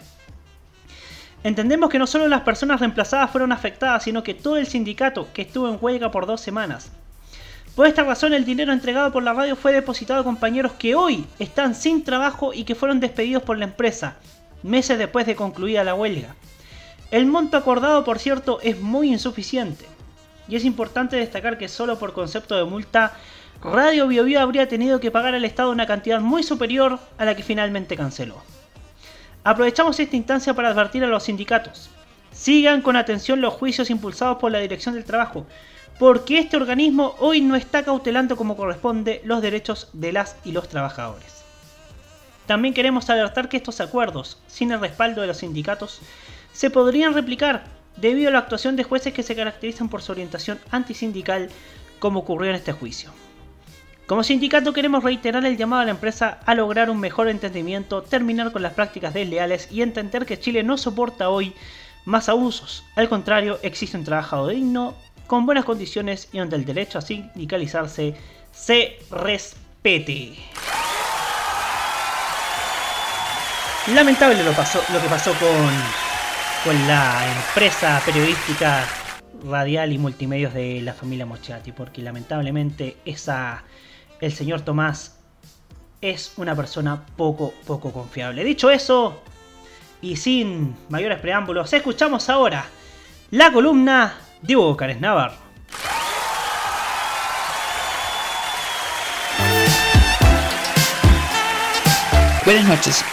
Entendemos que no solo las personas reemplazadas fueron afectadas, sino que todo el sindicato que estuvo en huelga por dos semanas. Por esta razón el dinero entregado por la radio fue depositado a compañeros que hoy están sin trabajo y que fueron despedidos por la empresa, meses después de concluida la huelga. El monto acordado, por cierto, es muy insuficiente. Y es importante destacar que solo por concepto de multa, Radio BioBio habría tenido que pagar al Estado una cantidad muy superior a la que finalmente canceló. Aprovechamos esta instancia para advertir a los sindicatos. Sigan con atención los juicios impulsados por la Dirección del Trabajo, porque este organismo hoy no está cautelando como corresponde los derechos de las y los trabajadores. También queremos alertar que estos acuerdos, sin el respaldo de los sindicatos, se podrían replicar debido a la actuación de jueces que se caracterizan por su orientación antisindical, como ocurrió en este juicio. Como sindicato queremos reiterar el llamado a la empresa a lograr un mejor entendimiento, terminar con las prácticas desleales y entender que Chile no soporta hoy más abusos. Al contrario, existe un trabajo digno, con buenas condiciones y donde el derecho a sindicalizarse se respete. Lamentable lo, pasó, lo que pasó con, con la empresa periodística radial y multimedios de la familia Mochati, porque lamentablemente esa, el señor Tomás es una persona poco, poco confiable. Dicho eso, y sin mayores preámbulos, escuchamos ahora la columna Diego Cares Navarro. Buenas noches.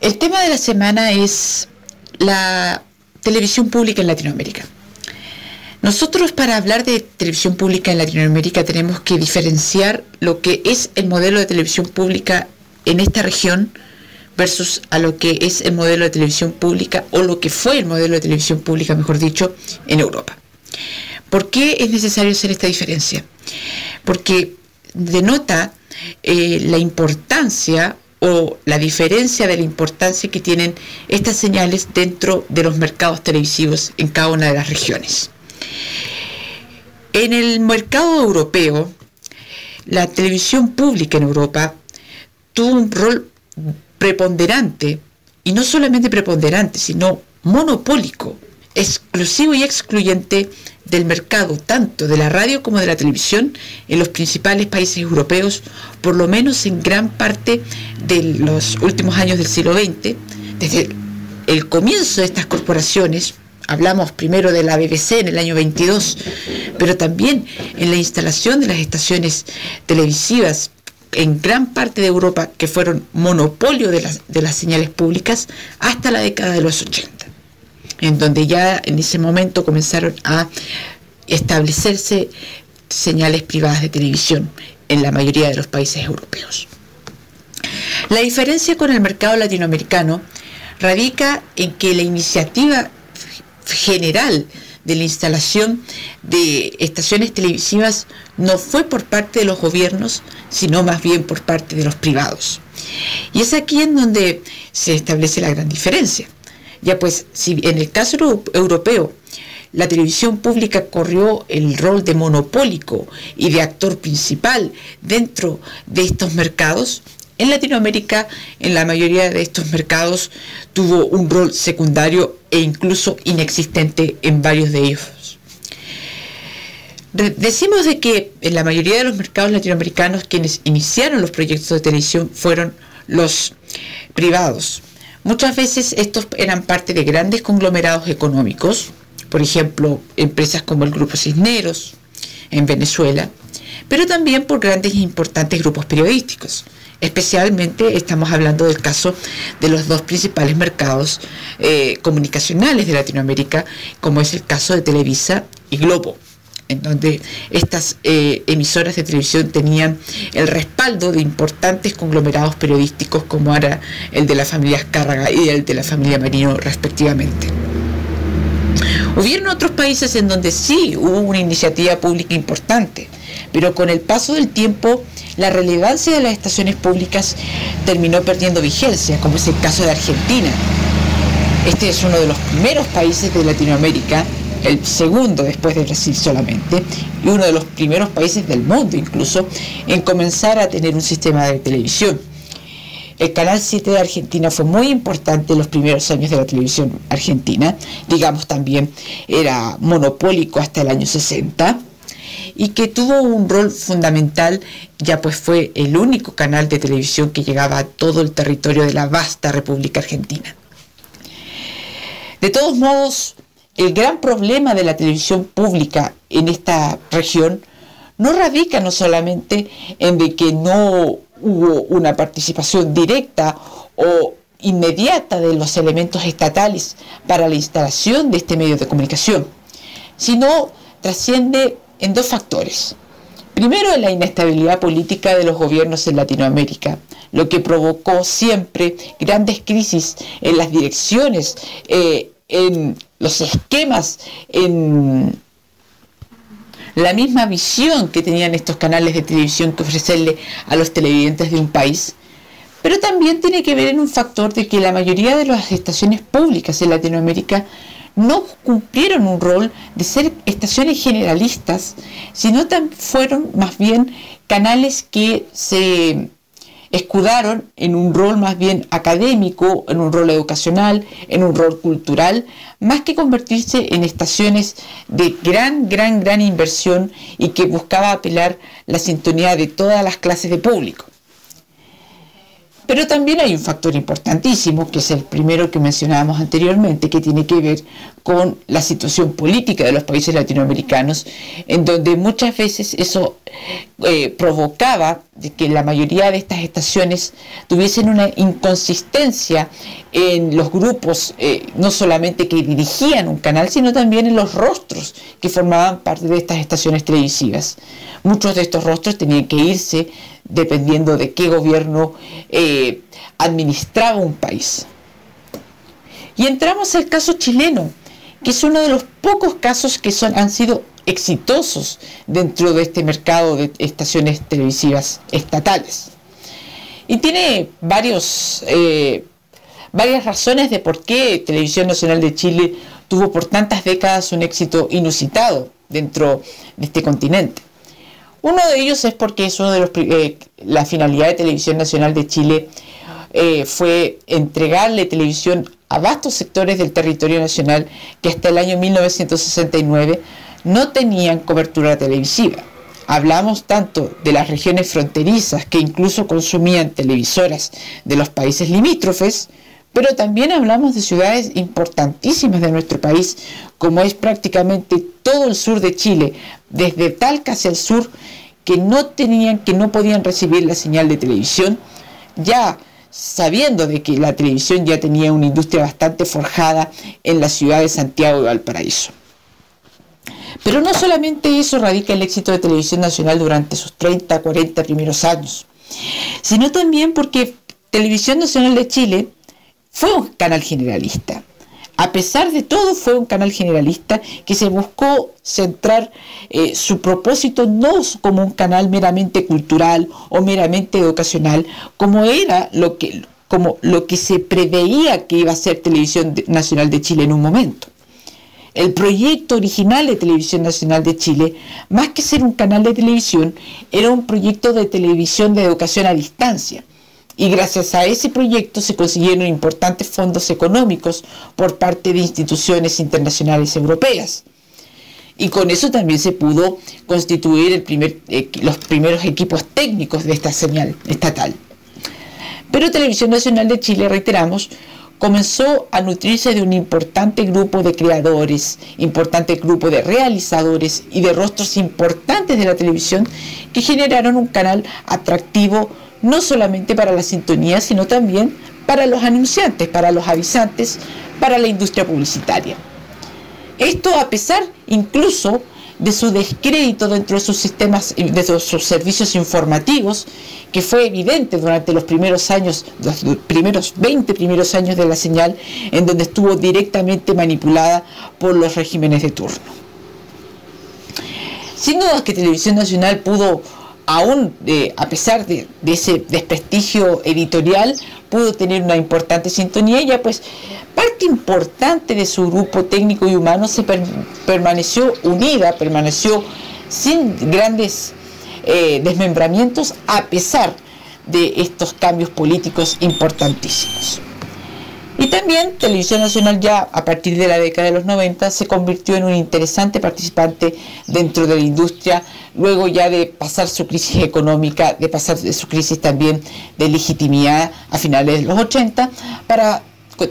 El tema de la semana es la televisión pública en Latinoamérica. Nosotros para hablar de televisión pública en Latinoamérica tenemos que diferenciar lo que es el modelo de televisión pública en esta región versus a lo que es el modelo de televisión pública o lo que fue el modelo de televisión pública, mejor dicho, en Europa. ¿Por qué es necesario hacer esta diferencia? Porque denota eh, la importancia o la diferencia de la importancia que tienen estas señales dentro de los mercados televisivos en cada una de las regiones. En el mercado europeo, la televisión pública en Europa tuvo un rol preponderante, y no solamente preponderante, sino monopólico, exclusivo y excluyente del mercado tanto de la radio como de la televisión en los principales países europeos, por lo menos en gran parte de los últimos años del siglo XX, desde el comienzo de estas corporaciones Hablamos primero de la BBC en el año 22, pero también en la instalación de las estaciones televisivas en gran parte de Europa que fueron monopolio de las, de las señales públicas hasta la década de los 80, en donde ya en ese momento comenzaron a establecerse señales privadas de televisión en la mayoría de los países europeos. La diferencia con el mercado latinoamericano radica en que la iniciativa general de la instalación de estaciones televisivas no fue por parte de los gobiernos, sino más bien por parte de los privados. Y es aquí en donde se establece la gran diferencia. Ya pues, si en el caso europeo la televisión pública corrió el rol de monopólico y de actor principal dentro de estos mercados, en Latinoamérica, en la mayoría de estos mercados, tuvo un rol secundario e incluso inexistente en varios de ellos. Decimos de que en la mayoría de los mercados latinoamericanos quienes iniciaron los proyectos de televisión fueron los privados. Muchas veces estos eran parte de grandes conglomerados económicos, por ejemplo, empresas como el Grupo Cisneros en Venezuela, pero también por grandes e importantes grupos periodísticos. Especialmente estamos hablando del caso de los dos principales mercados eh, comunicacionales de Latinoamérica, como es el caso de Televisa y Globo en donde estas eh, emisoras de televisión tenían el respaldo de importantes conglomerados periodísticos como era el de la familia Cárraga y el de la familia Marino respectivamente. Hubieron otros países en donde sí hubo una iniciativa pública importante, pero con el paso del tiempo la relevancia de las estaciones públicas terminó perdiendo vigencia, como es el caso de Argentina. Este es uno de los primeros países de Latinoamérica, el segundo después de Brasil solamente, y uno de los primeros países del mundo incluso, en comenzar a tener un sistema de televisión. El Canal 7 de Argentina fue muy importante en los primeros años de la televisión argentina, digamos también era monopólico hasta el año 60 y que tuvo un rol fundamental, ya pues fue el único canal de televisión que llegaba a todo el territorio de la vasta República Argentina. De todos modos, el gran problema de la televisión pública en esta región no radica no solamente en de que no hubo una participación directa o inmediata de los elementos estatales para la instalación de este medio de comunicación, sino trasciende en dos factores. Primero, en la inestabilidad política de los gobiernos en Latinoamérica, lo que provocó siempre grandes crisis en las direcciones, eh, en los esquemas, en la misma visión que tenían estos canales de televisión que ofrecerle a los televidentes de un país, pero también tiene que ver en un factor de que la mayoría de las estaciones públicas en Latinoamérica no cumplieron un rol de ser estaciones generalistas, sino fueron más bien canales que se escudaron en un rol más bien académico, en un rol educacional, en un rol cultural, más que convertirse en estaciones de gran, gran, gran inversión y que buscaba apelar la sintonía de todas las clases de público. Pero también hay un factor importantísimo, que es el primero que mencionábamos anteriormente, que tiene que ver con la situación política de los países latinoamericanos, en donde muchas veces eso eh, provocaba que la mayoría de estas estaciones tuviesen una inconsistencia en los grupos, eh, no solamente que dirigían un canal, sino también en los rostros que formaban parte de estas estaciones televisivas. Muchos de estos rostros tenían que irse dependiendo de qué gobierno eh, administraba un país. Y entramos al caso chileno, que es uno de los pocos casos que son, han sido exitosos dentro de este mercado de estaciones televisivas estatales. Y tiene varios, eh, varias razones de por qué Televisión Nacional de Chile tuvo por tantas décadas un éxito inusitado dentro de este continente. Uno de ellos es porque es uno de los eh, la finalidad de Televisión Nacional de Chile eh, fue entregarle televisión a vastos sectores del territorio nacional que hasta el año 1969 no tenían cobertura televisiva. Hablamos tanto de las regiones fronterizas que incluso consumían televisoras de los países limítrofes, pero también hablamos de ciudades importantísimas de nuestro país, como es prácticamente todo el sur de Chile, desde Talca hacia el sur, que no tenían, que no podían recibir la señal de televisión, ya sabiendo de que la televisión ya tenía una industria bastante forjada en la ciudad de Santiago de Valparaíso. Pero no solamente eso radica el éxito de Televisión Nacional durante sus 30, 40 primeros años, sino también porque Televisión Nacional de Chile fue un canal generalista. A pesar de todo, fue un canal generalista que se buscó centrar eh, su propósito no como un canal meramente cultural o meramente educacional, como era lo que, como lo que se preveía que iba a ser Televisión Nacional de Chile en un momento. El proyecto original de Televisión Nacional de Chile, más que ser un canal de televisión, era un proyecto de televisión de educación a distancia. Y gracias a ese proyecto se consiguieron importantes fondos económicos por parte de instituciones internacionales europeas. Y con eso también se pudo constituir eh, los primeros equipos técnicos de esta señal estatal. Pero Televisión Nacional de Chile, reiteramos, comenzó a nutrirse de un importante grupo de creadores, importante grupo de realizadores y de rostros importantes de la televisión que generaron un canal atractivo no solamente para la sintonía, sino también para los anunciantes, para los avisantes, para la industria publicitaria. Esto a pesar incluso de su descrédito dentro de sus sistemas, de sus servicios informativos, que fue evidente durante los primeros años, los primeros 20 primeros años de la señal, en donde estuvo directamente manipulada por los regímenes de turno. Sin duda que Televisión Nacional pudo, aún a pesar de, ese desprestigio editorial, pudo tener una importante sintonía ya pues parte importante de su grupo técnico y humano se permaneció unida, permaneció sin grandes eh, desmembramientos a pesar de estos cambios políticos importantísimos. Y también Televisión Nacional ya a partir de la década de los 90 se convirtió en un interesante participante dentro de la industria, luego ya de pasar su crisis económica, de pasar su crisis también de legitimidad a finales de los 80, para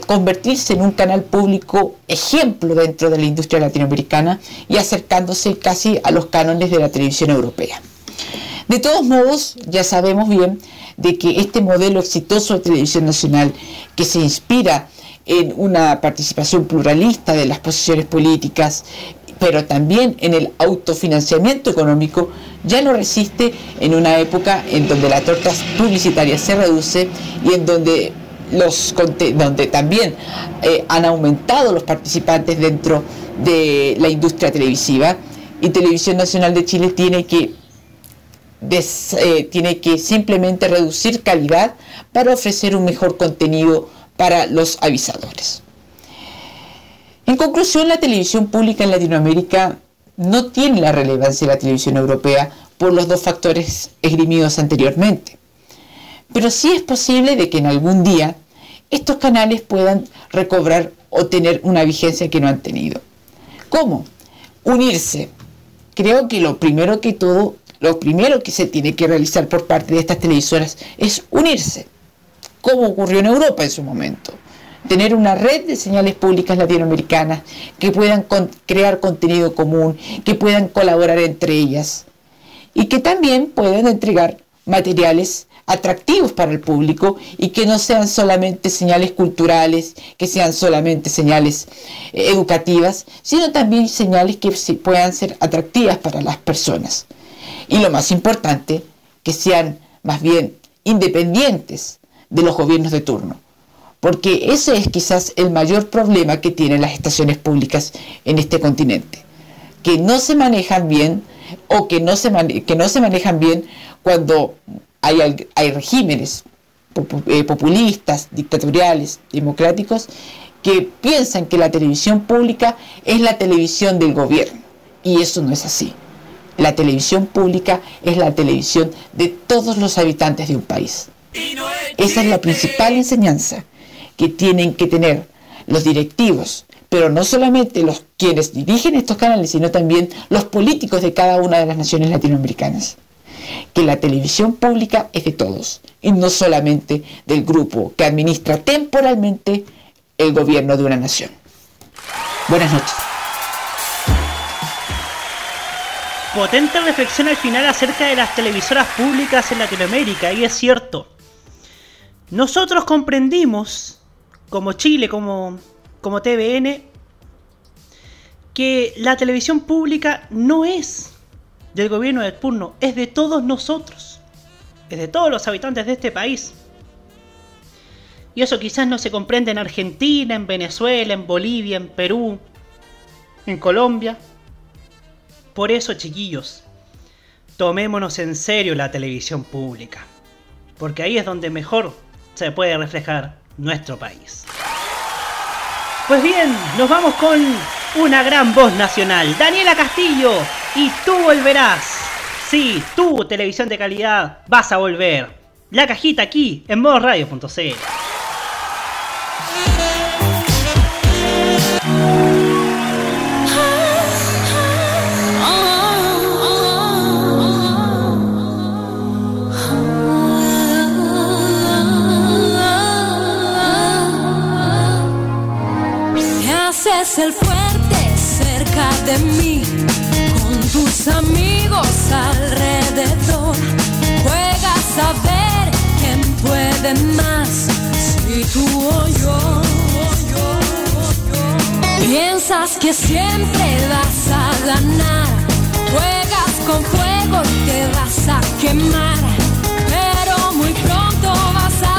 convertirse en un canal público ejemplo dentro de la industria latinoamericana y acercándose casi a los cánones de la televisión europea. De todos modos, ya sabemos bien de que este modelo exitoso de televisión nacional, que se inspira en una participación pluralista de las posiciones políticas, pero también en el autofinanciamiento económico, ya no resiste en una época en donde la torta publicitaria se reduce y en donde los donde también eh, han aumentado los participantes dentro de la industria televisiva. Y Televisión Nacional de Chile tiene que eh, tiene que simplemente reducir calidad para ofrecer un mejor contenido para los avisadores. En conclusión, la televisión pública en Latinoamérica no tiene la relevancia de la televisión europea por los dos factores esgrimidos anteriormente. Pero sí es posible de que en algún día estos canales puedan recobrar o tener una vigencia que no han tenido. ¿Cómo? Unirse. Creo que lo primero que todo, lo primero que se tiene que realizar por parte de estas televisoras es unirse, como ocurrió en Europa en su momento. Tener una red de señales públicas latinoamericanas que puedan crear contenido común, que puedan colaborar entre ellas y que también puedan entregar materiales atractivos para el público y que no sean solamente señales culturales, que sean solamente señales eh, educativas, sino también señales que puedan ser atractivas para las personas. Y lo más importante, que sean más bien independientes de los gobiernos de turno. Porque ese es quizás el mayor problema que tienen las estaciones públicas en este continente. Que no se manejan bien o que no se, que no se manejan bien cuando hay, regímenes eh, populistas, dictatoriales, democráticos, que piensan que la televisión pública es la televisión del gobierno. Y eso no es así. La televisión pública es la televisión de todos los habitantes de un país. Esa es la principal enseñanza que tienen que tener los directivos, pero no solamente los quienes dirigen estos canales, sino también los políticos de cada una de las naciones latinoamericanas que la televisión pública es de todos y no solamente del grupo que administra temporalmente el gobierno de una nación. Buenas noches. Potente reflexión al final acerca de las televisoras públicas en Latinoamérica, y es cierto. Nosotros comprendimos, como Chile, como, como TVN, que la televisión pública no es del gobierno de turno, es de todos nosotros, es de todos los habitantes de este país. Y eso quizás no se comprende en Argentina, en Venezuela, en Bolivia, en Perú, en Colombia. Por eso, chiquillos, tomémonos en serio la televisión pública, porque ahí es donde mejor se puede reflejar nuestro país. Pues bien, nos vamos con una gran voz nacional, Daniela Castillo, y tú volverás. Sí, tú, televisión de calidad, vas a volver. La cajita aquí en modoradio.cl. Te haces el fuerte cerca de mí, con tus amigos alrededor. Juegas a ver quién puede más, si tú o yo. Piensas que siempre vas a ganar, juegas con fuego y te vas a quemar, pero muy pronto vas a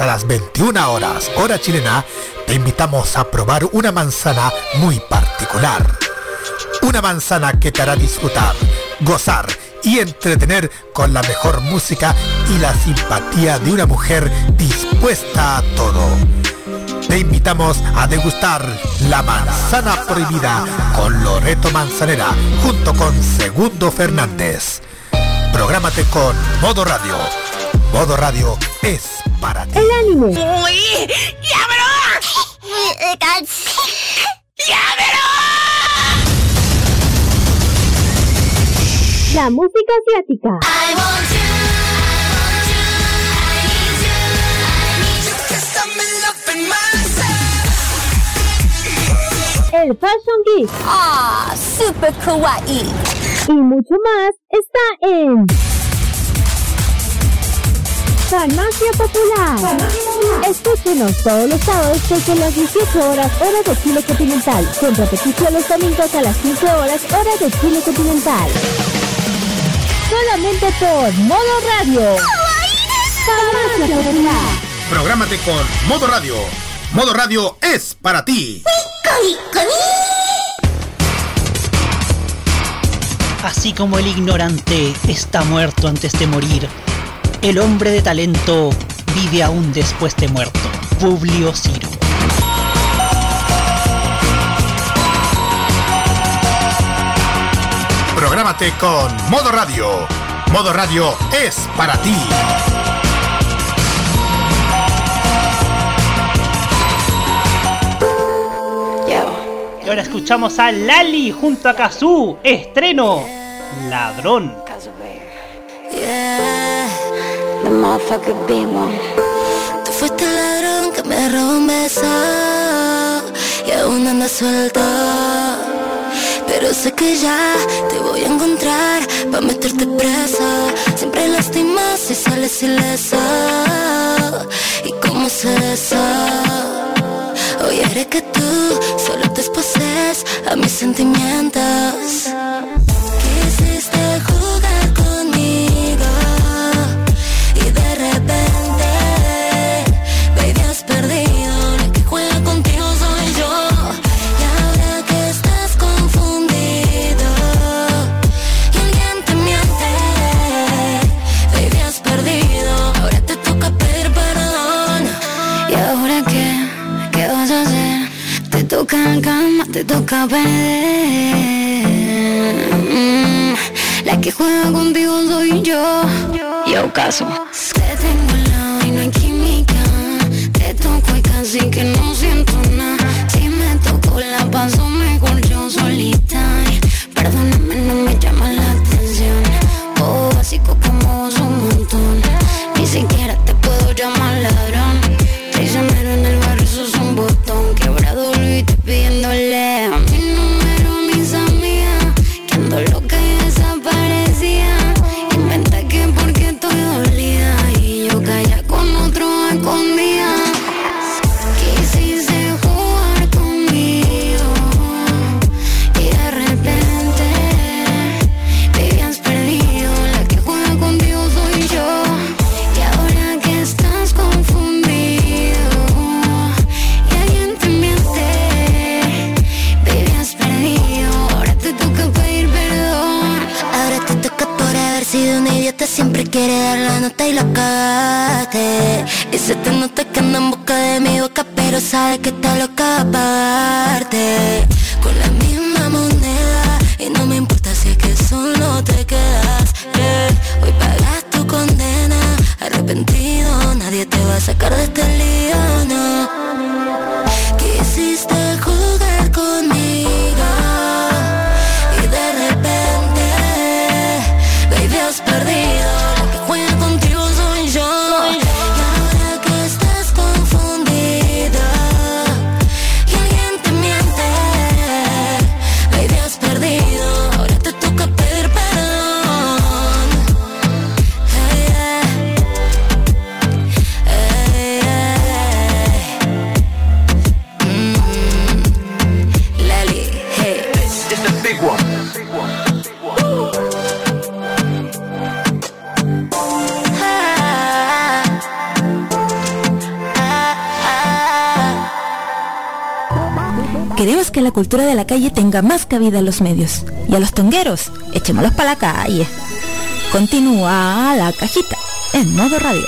a las 21 horas, hora chilena, te invitamos a probar una manzana muy particular. Una manzana que te hará disfrutar, gozar y entretener con la mejor música y la simpatía de una mujer dispuesta a todo. Te invitamos a degustar La Manzana Prohibida con Loreto Manzanera junto con Segundo Fernández. Prográmate con Modo Radio. Modo Radio es para ti. El anime. ¡Uy! ¡Ya, ¡Ya, La música asiática. El Fashion Geek. ¡Ah! ¡Super kawaii! Y mucho más está en Farmacia Popular. Escúchenos todos los sábados desde las 18 horas hora de Chile continental, con repetición los domingos a las 15 horas hora de Chile continental. Solamente por Modo Radio. Farmacia Popular. Prográmate con Modo Radio. Modo Radio es para ti. Así como el ignorante está muerto antes de morir, el hombre de talento vive aún después de muerto. Publio Ciro. Prográmate con Modo Radio. Modo Radio es para ti. Y ahora escuchamos a Lali junto a Kazoo. Estreno. Ladrón. Yeah, the one. Tú fuiste el ladrón que me robó un beso y aún anda suelto. Pero sé que ya te voy a encontrar para meterte presa. Siempre lastimas y sales ileso. ¿Y cómo se eso? Hoy haré que tú solo te exposes a mis sentimientos. Te toca en cama, te toca perder. La que juega contigo soy yo. Yo caso. Te tengo al lado y no hay química. Te toco y casi que no siento nada. Si me toco la paso mejor yo solita. Ay, se te nota que anda en busca de mi boca, pero sabe que loca aparte. Tenga más cabida en los medios. Y a los tongueros, echémoslos para la calle. Continúa la cajita en modo radio.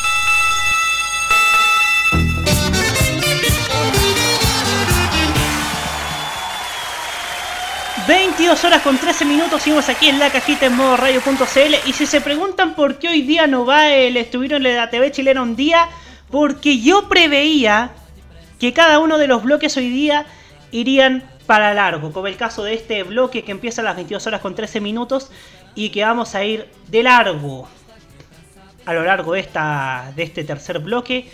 22 horas con 13 minutos, seguimos aquí en la cajita en modo radio.cl y si se preguntan por qué hoy día no va el estuvieron en la TV chilena un día, porque yo preveía que cada uno de los bloques hoy día irían para largo, como el caso de este bloque que empieza a las 22 horas con 13 minutos y que vamos a ir de largo a lo largo de, esta, de este tercer bloque,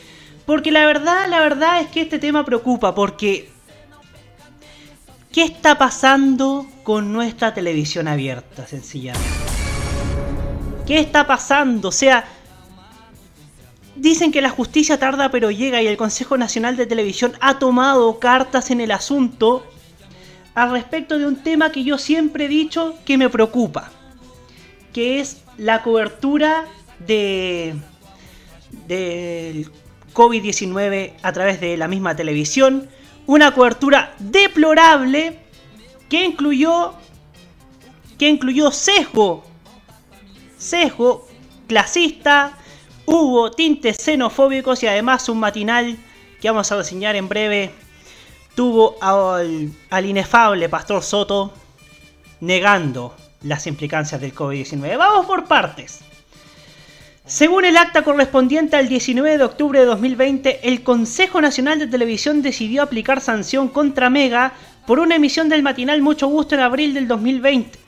porque la verdad, la verdad es que este tema preocupa, porque ¿Qué está pasando con nuestra televisión abierta, sencillamente? ¿Qué está pasando? O sea, dicen que la justicia tarda pero llega y el Consejo Nacional de Televisión ha tomado cartas en el asunto al respecto de un tema que yo siempre he dicho que me preocupa, que es la cobertura de del COVID-19 a través de la misma televisión, una cobertura deplorable que incluyó que incluyó sesgo sesgo clasista hubo tintes xenofóbicos y además un matinal que vamos a reseñar en breve tuvo al, al inefable Pastor Soto negando las implicancias del COVID-19. Vamos por partes. Según el acta correspondiente al 19 de octubre de 2020, el Consejo Nacional de Televisión decidió aplicar sanción contra Mega por una emisión del matinal Mucho Gusto en abril del 2020.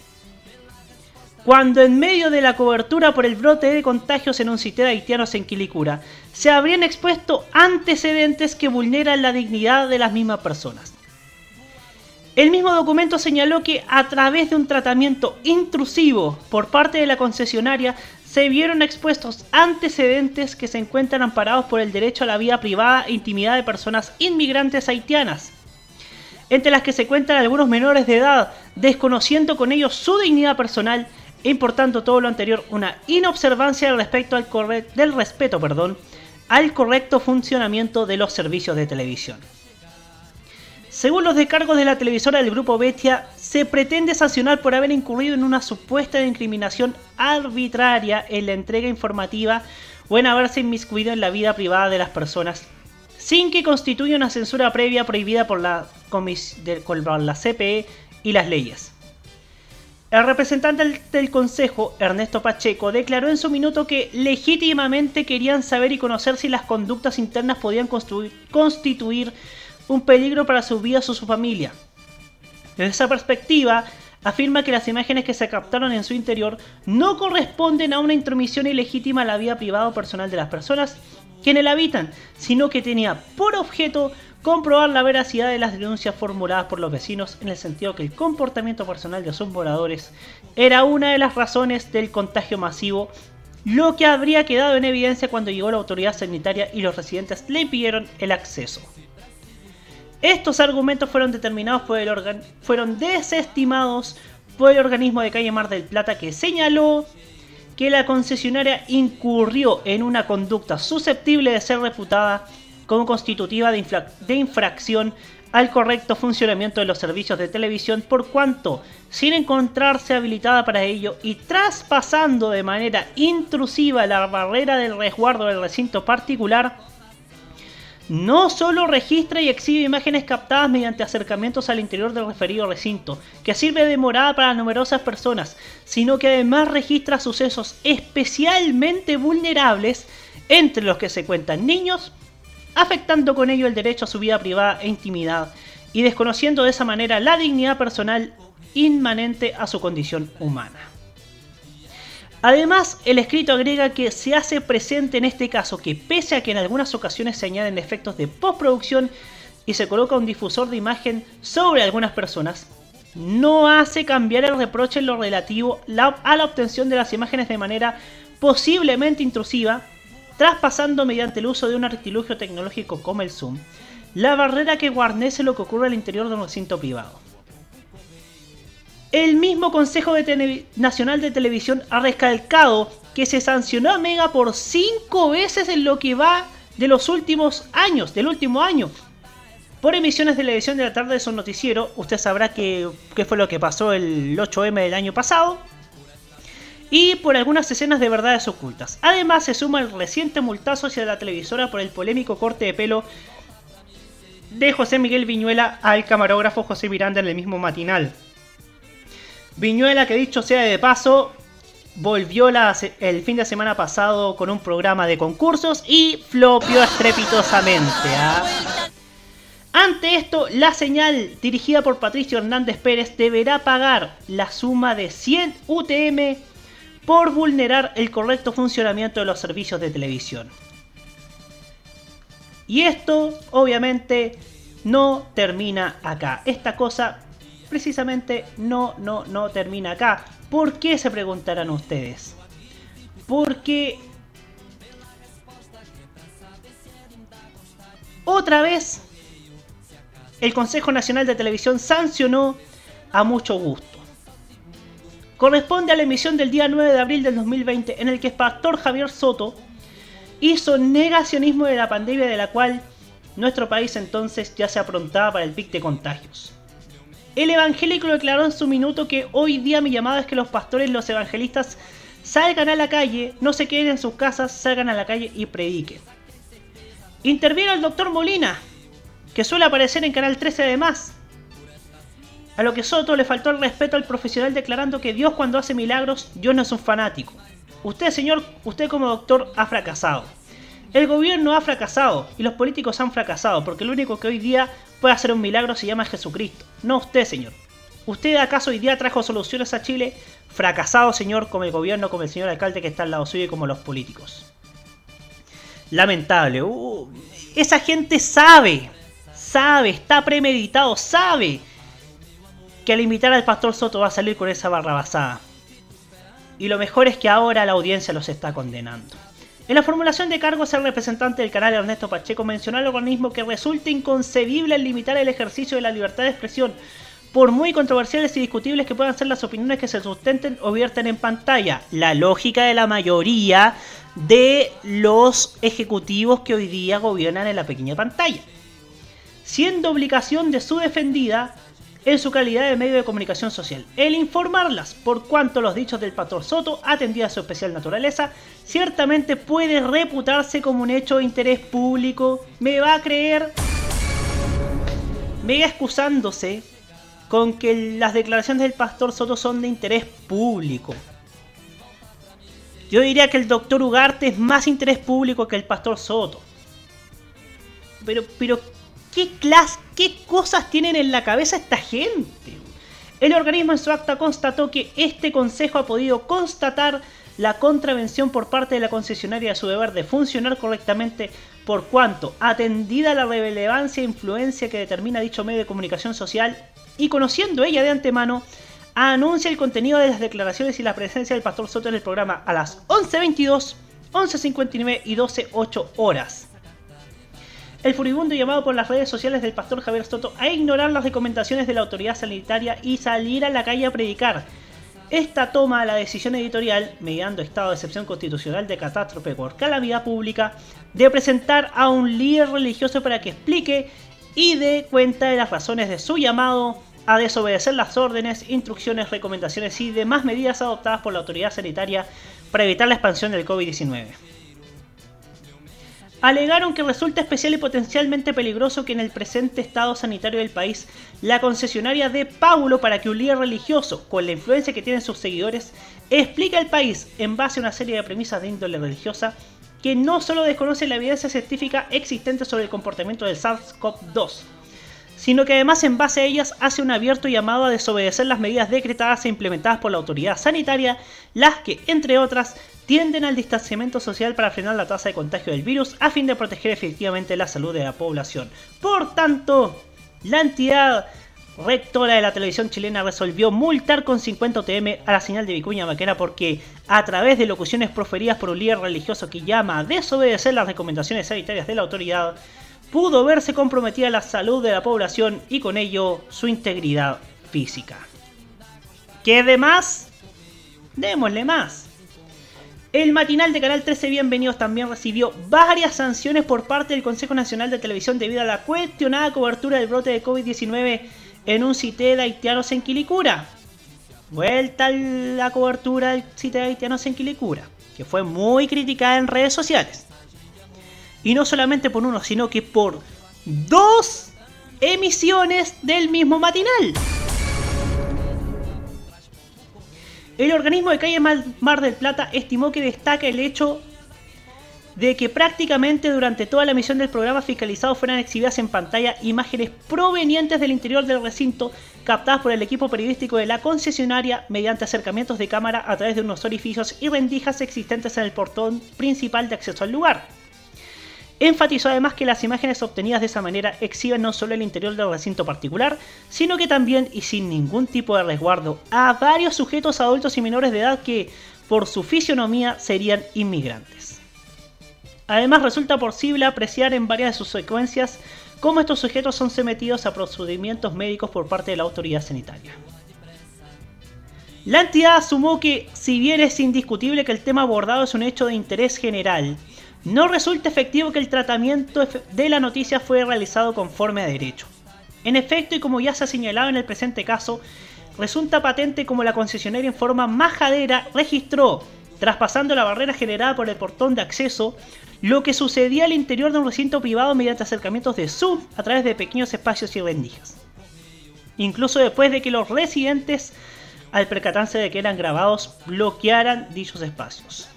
Cuando en medio de la cobertura por el brote de contagios en un sitio de haitianos en Quilicura, se habrían expuesto antecedentes que vulneran la dignidad de las mismas personas. El mismo documento señaló que a través de un tratamiento intrusivo por parte de la concesionaria se vieron expuestos antecedentes que se encuentran amparados por el derecho a la vida privada e intimidad de personas inmigrantes haitianas, entre las que se cuentan algunos menores de edad, desconociendo con ellos su dignidad personal importando todo lo anterior una inobservancia respecto al del respeto perdón, al correcto funcionamiento de los servicios de televisión. Según los descargos de la televisora del grupo Bestia, se pretende sancionar por haber incurrido en una supuesta incriminación arbitraria en la entrega informativa o en haberse inmiscuido en la vida privada de las personas, sin que constituya una censura previa prohibida por la, por la CPE y las leyes. El representante del Consejo, Ernesto Pacheco, declaró en su minuto que legítimamente querían saber y conocer si las conductas internas podían constituir un peligro para su vida o su familia. Desde esa perspectiva, afirma que las imágenes que se captaron en su interior no corresponden a una intromisión ilegítima a la vida privada o personal de las personas que en él habitan, sino que tenía por objeto comprobar la veracidad de las denuncias formuladas por los vecinos en el sentido que el comportamiento personal de sus moradores era una de las razones del contagio masivo, lo que habría quedado en evidencia cuando llegó la autoridad sanitaria y los residentes le impidieron el acceso. Estos argumentos fueron determinados por el fueron desestimados por el organismo de calle Mar del Plata que señaló que la concesionaria incurrió en una conducta susceptible de ser reputada como constitutiva de, de infracción al correcto funcionamiento de los servicios de televisión por cuanto, sin encontrarse habilitada para ello y traspasando de manera intrusiva la barrera del resguardo del recinto particular, no solo registra y exhibe imágenes captadas mediante acercamientos al interior del referido recinto, que sirve de morada para numerosas personas, sino que además registra sucesos especialmente vulnerables entre los que se cuentan niños, afectando con ello el derecho a su vida privada e intimidad, y desconociendo de esa manera la dignidad personal inmanente a su condición humana. Además, el escrito agrega que se hace presente en este caso que pese a que en algunas ocasiones se añaden efectos de postproducción y se coloca un difusor de imagen sobre algunas personas, no hace cambiar el reproche en lo relativo a la obtención de las imágenes de manera posiblemente intrusiva, traspasando mediante el uso de un artilugio tecnológico como el zoom, la barrera que guarnece lo que ocurre al interior de un recinto privado. El mismo Consejo Nacional de Televisión ha recalcado que se sancionó a Mega por cinco veces en lo que va de los últimos años, del último año. Por emisiones de la edición de la tarde de su noticiero, usted sabrá qué fue lo que pasó el 8M del año pasado. Y por algunas escenas de verdades ocultas. Además, se suma el reciente multazo hacia la televisora por el polémico corte de pelo de José Miguel Viñuela al camarógrafo José Miranda en el mismo matinal. Viñuela, que dicho sea de paso, volvió el fin de semana pasado con un programa de concursos y flopió estrepitosamente. ¿ah? Ante esto, la señal dirigida por Patricio Hernández Pérez deberá pagar la suma de 100 UTM por vulnerar el correcto funcionamiento de los servicios de televisión. Y esto, obviamente, no termina acá. Esta cosa, precisamente, no, no, no termina acá. ¿Por qué se preguntarán ustedes? Porque otra vez el Consejo Nacional de Televisión sancionó a mucho gusto. Corresponde a la emisión del día 9 de abril del 2020 en el que el pastor Javier Soto hizo negacionismo de la pandemia de la cual nuestro país entonces ya se aprontaba para el pic de contagios. El evangélico declaró en su minuto que hoy día mi llamada es que los pastores, los evangelistas, salgan a la calle, no se queden en sus casas, salgan a la calle y prediquen. Intervino el doctor Molina, que suele aparecer en Canal 13 además. A lo que Soto le faltó el respeto al profesional declarando que Dios cuando hace milagros, Dios no es un fanático. Usted, señor, usted como doctor ha fracasado. El gobierno ha fracasado y los políticos han fracasado porque el único que hoy día puede hacer un milagro se llama Jesucristo. No usted, señor. ¿Usted acaso hoy día trajo soluciones a Chile? Fracasado, señor, como el gobierno, como el señor alcalde que está al lado suyo y como los políticos. Lamentable. Uh, esa gente sabe, sabe, está premeditado, sabe que al invitar al pastor Soto va a salir con esa barrabasada. Y lo mejor es que ahora la audiencia los está condenando. En la formulación de cargos, el representante del canal Ernesto Pacheco mencionó al organismo que resulta inconcebible el limitar el ejercicio de la libertad de expresión, por muy controversiales y discutibles que puedan ser las opiniones que se sustenten o vierten en pantalla. La lógica de la mayoría de los ejecutivos que hoy día gobiernan en la pequeña pantalla. Siendo obligación de su defendida en su calidad de medio de comunicación social. El informarlas, por cuanto los dichos del pastor Soto, atendida a su especial naturaleza, ciertamente puede reputarse como un hecho de interés público. ¿Me va a creer? Mega excusándose con que las declaraciones del pastor Soto son de interés público. Yo diría que el doctor Ugarte es más interés público que el pastor Soto. Pero, pero, ¿qué clase, qué cosas tienen en la cabeza esta gente? El organismo en su acta constató que este consejo ha podido constatar la contravención por parte de la concesionaria de su deber de funcionar correctamente por cuanto, atendida la relevancia e influencia que determina dicho medio de comunicación social y conociendo ella de antemano, anuncia el contenido de las declaraciones y la presencia del pastor Soto en el programa a las 11.22, 11.59 y 12.08 horas. El furibundo llamado por las redes sociales del pastor Javier Soto a ignorar las recomendaciones de la autoridad sanitaria y salir a la calle a predicar. Esta toma la decisión editorial, mediando estado de excepción constitucional de catástrofe por calamidad pública, de presentar a un líder religioso para que explique y dé cuenta de las razones de su llamado a desobedecer las órdenes, instrucciones, recomendaciones y demás medidas adoptadas por la autoridad sanitaria para evitar la expansión del COVID-19. Alegaron que resulta especial y potencialmente peligroso que en el presente estado sanitario del país la concesionaria dé Paulo para que un líder religioso, con la influencia que tienen sus seguidores, explique al país, en base a una serie de premisas de índole religiosa, que no solo desconoce la evidencia científica existente sobre el comportamiento del SARS-CoV-2, sino que además en base a ellas hace un abierto llamado a desobedecer las medidas decretadas e implementadas por la autoridad sanitaria, las que, entre otras, tienden al distanciamiento social para frenar la tasa de contagio del virus a fin de proteger efectivamente la salud de la población. Por tanto, la entidad rectora de la televisión chilena resolvió multar con 50 UTM a la señal de Vicuña Maquena porque, a través de locuciones proferidas por un líder religioso que llama a desobedecer las recomendaciones sanitarias de la autoridad, pudo verse comprometida la salud de la población y con ello su integridad física. ¿Qué de más? Démosle más. El matinal de Canal 13 Bienvenidos también recibió varias sanciones por parte del Consejo Nacional de Televisión debido a la cuestionada cobertura del brote de COVID-19 en un cité de haitianos en Quilicura. Vuelta la cobertura del cité de haitianos en Quilicura, que fue muy criticada en redes sociales. Y no solamente por uno, sino que por dos emisiones del mismo matinal. El organismo de calle Mar del Plata estimó que destaca el hecho de que prácticamente durante toda la emisión del programa fiscalizado fueran exhibidas en pantalla imágenes provenientes del interior del recinto captadas por el equipo periodístico de la concesionaria mediante acercamientos de cámara a través de unos orificios y rendijas existentes en el portón principal de acceso al lugar. Enfatizó además que las imágenes obtenidas de esa manera exhiben no solo el interior del recinto particular, sino que también y sin ningún tipo de resguardo a varios sujetos adultos y menores de edad que, por su fisionomía, serían inmigrantes. Además resulta posible apreciar en varias de sus secuencias cómo estos sujetos son sometidos a procedimientos médicos por parte de la autoridad sanitaria. La entidad asumó que, si bien es indiscutible que el tema abordado es un hecho de interés general, no resulta efectivo que el tratamiento de la noticia fue realizado conforme a derecho. En efecto, y como ya se ha señalado en el presente caso, resulta patente como la concesionaria en forma majadera registró, traspasando la barrera generada por el portón de acceso, lo que sucedía al interior de un recinto privado mediante acercamientos de Zoom a través de pequeños espacios y rendijas. Incluso después de que los residentes, al percatarse de que eran grabados, bloquearan dichos espacios.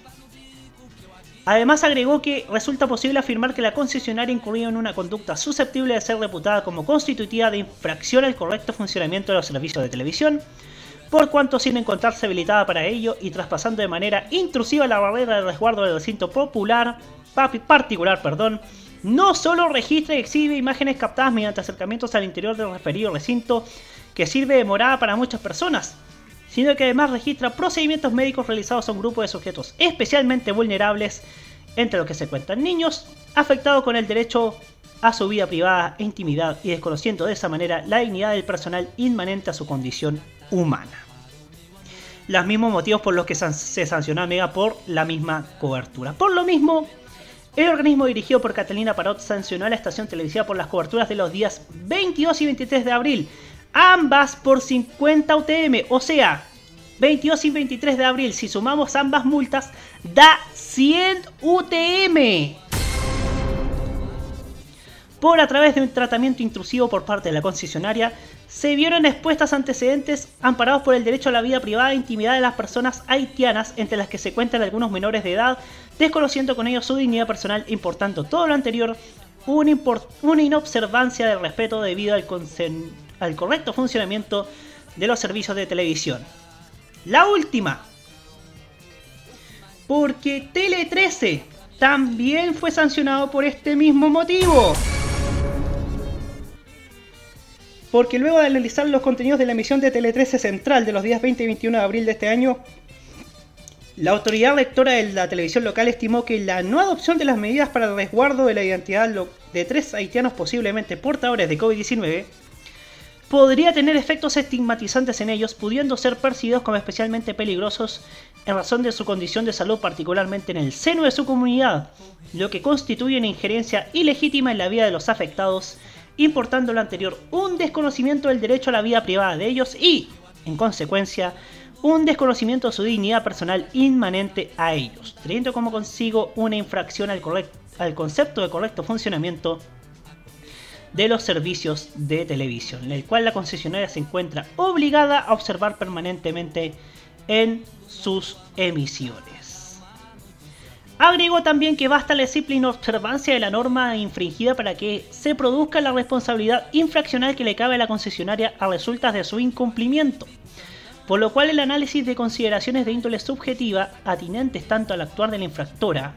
Además agregó que resulta posible afirmar que la concesionaria incurrió en una conducta susceptible de ser reputada como constitutiva de infracción al correcto funcionamiento de los servicios de televisión, por cuanto sin encontrarse habilitada para ello y traspasando de manera intrusiva la barrera de resguardo del recinto popular, particular, perdón, no solo registra y exhibe imágenes captadas mediante acercamientos al interior del referido recinto que sirve de morada para muchas personas, sino que además registra procedimientos médicos realizados a un grupo de sujetos especialmente vulnerables, entre los que se cuentan niños, afectados con el derecho a su vida privada e intimidad y desconociendo de esa manera la dignidad del personal inmanente a su condición humana. Los mismos motivos por los que se sancionó a Mega por la misma cobertura. Por lo mismo, el organismo dirigido por Catalina Parot sancionó a la estación televisiva por las coberturas de los días 22 y 23 de abril, ambas por 50 UTM, o sea, 22 y 23 de abril, si sumamos ambas multas, da 100 UTM. Por a través de un tratamiento intrusivo por parte de la concesionaria, se vieron expuestas antecedentes amparados por el derecho a la vida privada e intimidad de las personas haitianas, entre las que se cuentan algunos menores de edad, desconociendo con ellos su dignidad personal, importando todo lo anterior una, inobservancia del respeto debido al, al correcto funcionamiento de los servicios de televisión. La última. Porque Tele 13 también fue sancionado por este mismo motivo. Porque luego de analizar los contenidos de la emisión de Tele 13 Central de los días 20 y 21 de abril de este año, la autoridad rectora de la televisión local estimó que la no adopción de las medidas para el resguardo de la identidad de tres haitianos posiblemente portadores de COVID-19 podría tener efectos estigmatizantes en ellos, pudiendo ser percibidos como especialmente peligrosos en razón de su condición de salud, particularmente en el seno de su comunidad, lo que constituye una injerencia ilegítima en la vida de los afectados, importando lo anterior un desconocimiento del derecho a la vida privada de ellos y, en consecuencia, un desconocimiento de su dignidad personal inmanente a ellos, teniendo como consigo una infracción al, al concepto de correcto funcionamiento de los servicios de televisión, en el cual la concesionaria se encuentra obligada a observar permanentemente en sus emisiones. Agregó también que basta la simple inobservancia de la norma infringida para que se produzca la responsabilidad infraccional que le cabe a la concesionaria a resultas de su incumplimiento, por lo cual el análisis de consideraciones de índole subjetiva atinentes tanto al actuar de la infractora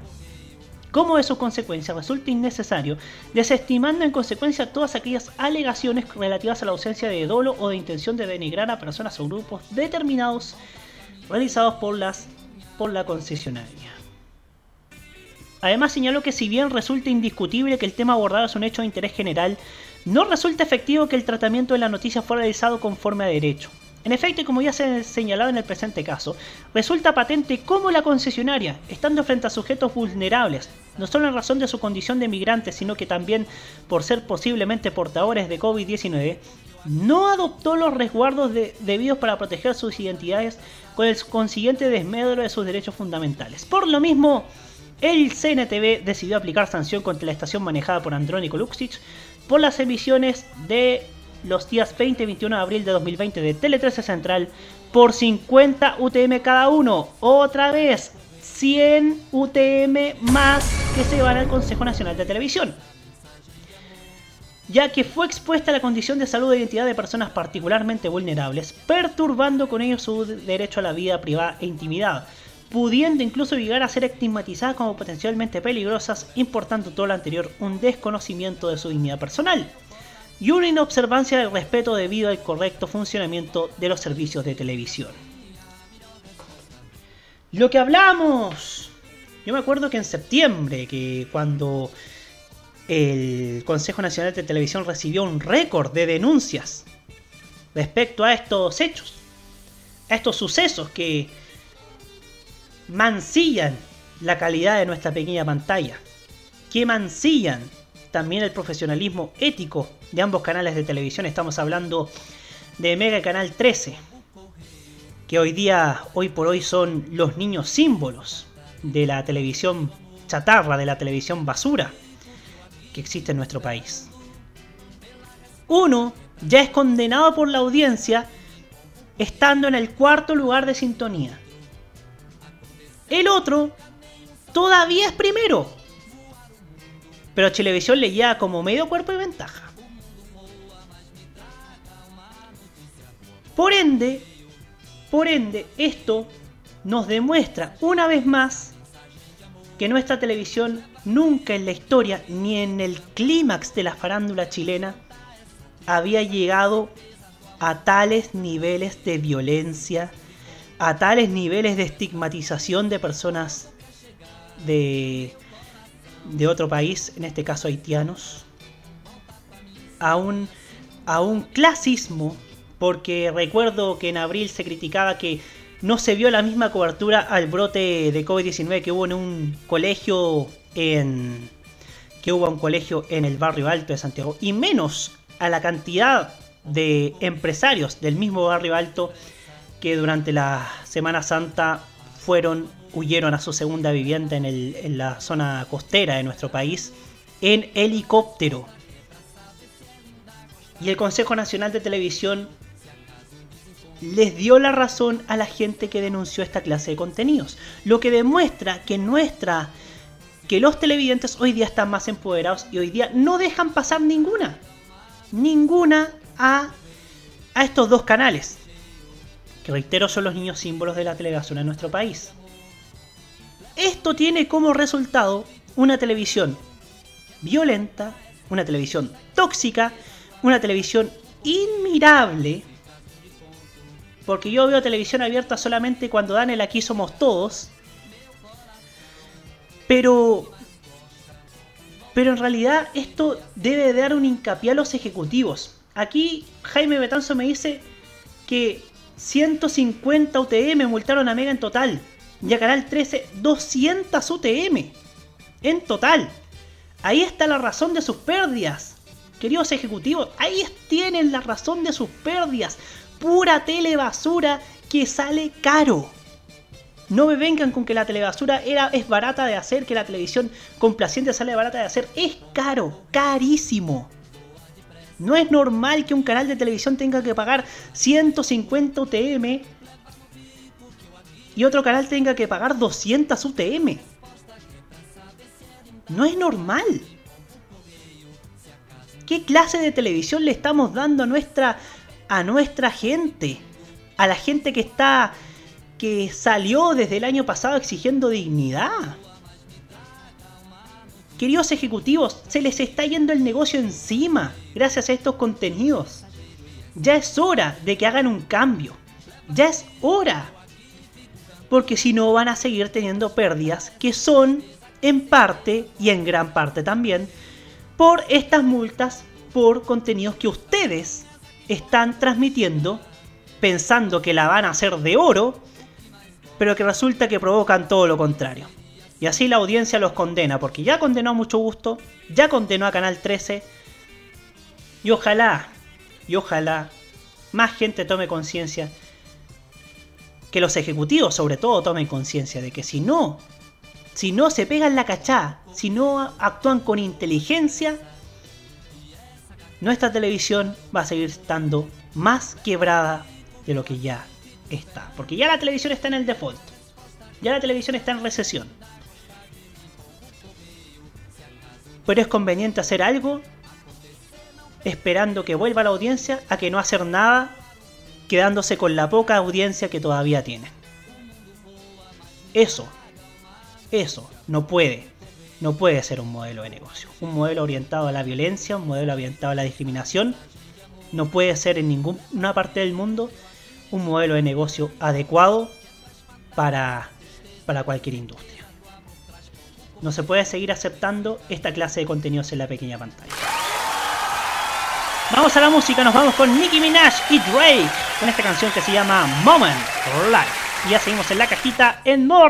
como de sus consecuencias resulta innecesario, desestimando en consecuencia todas aquellas alegaciones relativas a la ausencia de dolo o de intención de denigrar a personas o grupos determinados realizados por, las, por la concesionaria. Además señaló que si bien resulta indiscutible que el tema abordado es un hecho de interés general, no resulta efectivo que el tratamiento de la noticia fuera realizado conforme a derecho. En efecto, y como ya se ha señalado en el presente caso, resulta patente cómo la concesionaria, estando frente a sujetos vulnerables, no solo en razón de su condición de migrantes, sino que también por ser posiblemente portadores de COVID-19, no adoptó los resguardos de- debidos para proteger sus identidades con el consiguiente desmedro de sus derechos fundamentales. Por lo mismo, el CNTV decidió aplicar sanción contra la estación manejada por Andrónico Luxich por las emisiones de los días 20 y 21 de abril de 2020 de Tele 13 Central por 50 UTM cada uno. Otra vez, 100 UTM más que se van al Consejo Nacional de Televisión. Ya que fue expuesta a la condición de salud e identidad de personas particularmente vulnerables, perturbando con ello su derecho a la vida privada e intimidad, pudiendo incluso llegar a ser estigmatizadas como potencialmente peligrosas, importando todo lo anterior un desconocimiento de su dignidad personal y una inobservancia del respeto debido al correcto funcionamiento de los servicios de televisión. Lo que hablamos, yo me acuerdo que en septiembre, que cuando el Consejo Nacional de Televisión recibió un récord de denuncias respecto a estos hechos, a estos sucesos que mancillan la calidad de nuestra pequeña pantalla, que mancillan también el profesionalismo ético de ambos canales de televisión. Estamos hablando de Mega Canal 13, que hoy día, hoy por hoy, son los niños símbolos de la televisión chatarra, de la televisión basura que existe en nuestro país. Uno ya es condenado por la audiencia estando en el cuarto lugar de sintonía. El otro todavía es primero. Pero Chilevisión le lleva como medio cuerpo de ventaja. Por ende, por ende, esto nos demuestra una vez más que nuestra televisión nunca en la historia ni en el clímax de la farándula chilena había llegado a tales niveles de violencia, a tales niveles de estigmatización de personas de, otro país, en este caso haitianos, a un, a un clasismo, porque recuerdo que en abril se criticaba que no se vio la misma cobertura al brote de COVID-19 que hubo en un colegio en que hubo un colegio en el barrio alto de Santiago y menos a la cantidad de empresarios del mismo barrio alto que durante la Semana Santa fueron huyeron a su segunda vivienda en, el- en la zona costera de nuestro país en helicóptero. Y el Consejo Nacional de Televisión les dio la razón a la gente que denunció esta clase de contenidos. Lo que demuestra que nuestra. que los televidentes hoy día están más empoderados y hoy día no dejan pasar ninguna. Ninguna a, a estos dos canales. Que reitero son los niños símbolos de la televisión en nuestro país. Esto tiene como resultado una televisión violenta, una televisión tóxica, una televisión inmirable. Porque yo veo televisión abierta solamente cuando dan el aquí somos todos. Pero. Pero en realidad esto debe dar un hincapié a los ejecutivos. Aquí Jaime Betanzo me dice que 150 UTM multaron a Mega en total. Y a Canal 13 200 UTM. En total. Ahí está la razón de sus pérdidas. Queridos ejecutivos, ahí tienen la razón de sus pérdidas. Pura telebasura que sale caro. No me vengan con que la telebasura era, es barata de hacer, que la televisión complaciente sale barata de hacer. Es caro, carísimo. No es normal que un canal de televisión tenga que pagar 150 UTM y otro canal tenga que pagar 200 UTM. No es normal. ¿Qué clase de televisión le estamos dando a nuestra a nuestra gente? A la gente que está que salió desde el año pasado exigiendo dignidad. Queridos ejecutivos, se les está yendo el negocio encima gracias a estos contenidos. Ya es hora de que hagan un cambio. Ya es hora. Porque si no van a seguir teniendo pérdidas que son en parte y en gran parte también por estas multas por contenidos que ustedes están transmitiendo pensando que la van a hacer de oro, pero que resulta que provocan todo lo contrario. Y así la audiencia los condena, porque ya condenó a mucho gusto, ya condenó a Canal 13, y ojalá, y ojalá, más gente tome conciencia, que los ejecutivos sobre todo tomen conciencia de que si no, si no se pegan la cachá, si no actúan con inteligencia, nuestra televisión va a seguir estando más quebrada de lo que ya está. Porque ya la televisión está en el default. Ya la televisión está en recesión. Pero es conveniente hacer algo esperando que vuelva la audiencia a que no hacer nada quedándose con la poca audiencia que todavía tiene. Eso, eso no puede, no puede ser un modelo de negocio. Un modelo orientado a la violencia, un modelo orientado a la discriminación, no puede ser en ninguna parte del mundo un modelo de negocio adecuado para, para cualquier industria. No se puede seguir aceptando esta clase de contenidos en la pequeña pantalla. Vamos a la música, nos vamos con Nicki Minaj y Drake con esta canción que se llama Moment for Life. Y ya seguimos en la cajita en modo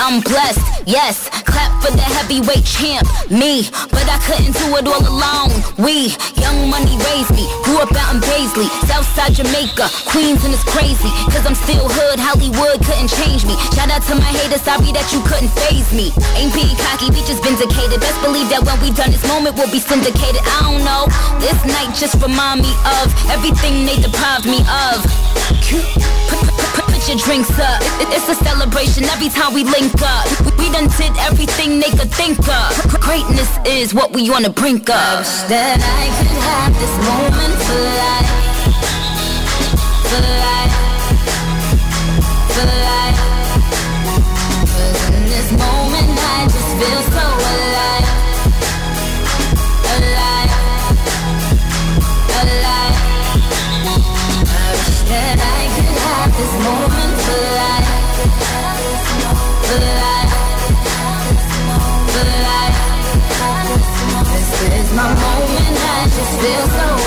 I'm blessed. Yes, clap for the heavyweight champ, me. But I couldn't do it all alone. We, young money raised me, grew up out in Paisley, Southside Jamaica, Queens, and it's crazy. Cause I'm still hood, Hollywood couldn't change me. Shout out to my haters, sorry that you couldn't phase me. Ain't being cocky, we just vindicated. Best believe that when we done this moment, we'll be syndicated. I don't know, this night just remind me of everything they deprived me of. Put, put, put, put your drinks up. It- It's a celebration every time we link up. We- done did everything they could think of. Greatness is what we on the brink of. That I could have this moment for life. For life. For life. 'Cause in this moment I just feel so my moment, I just feel so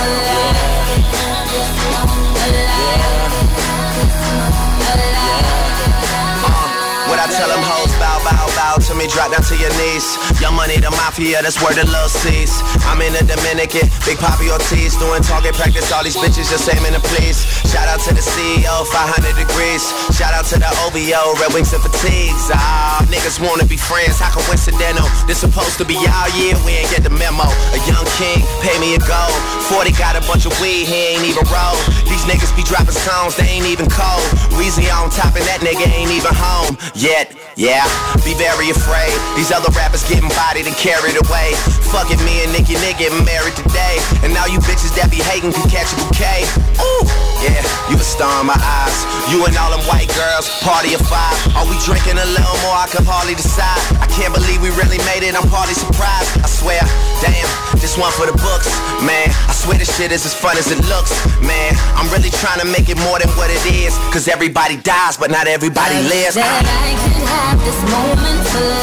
me, drop down to your knees. Young money, the mafia, that's where the love sees. I'm in the Dominican, Big Poppy Ortiz, doing target practice, all these bitches just aiming to please. Shout out to the CEO, 500 degrees. Shout out to the OVO, Red Wings and Fatigues. Ah, niggas wanna be friends, how coincidental? This supposed to be our year, we ain't get the memo. A young king, pay me a gold. 40 got a bunch of weed, he ain't even roll. These niggas be dropping songs, they ain't even cold. Weezy on top and that nigga ain't even home yet. Yeah, be very afraid. These other rappers getting bodied and carried away. Fuck it, me and Nicki Nick getting married today. And now you bitches that be hating can catch a bouquet. Ooh, yeah, you a star in my eyes. You and all them white girls, party of five. Are we drinking a little more? I can hardly decide. I can't believe we really made it. I'm partly surprised. I swear, damn, this one for the books, man. I swear this shit is as fun as it looks, man. I'm really trying to make it more than what it is. Cause everybody dies, but not everybody lives. That I could have this moment for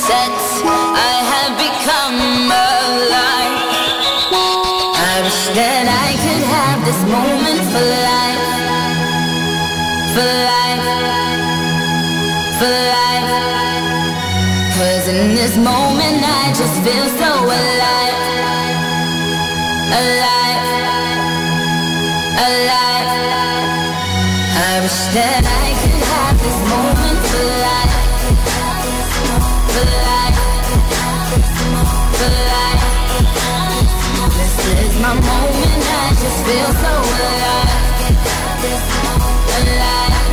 I have become alive. I wish that I could have this moment for life. For life. For life. Cause in this moment I just feel so alive. Alive. Alive. I wish that I feel so alive. Alive.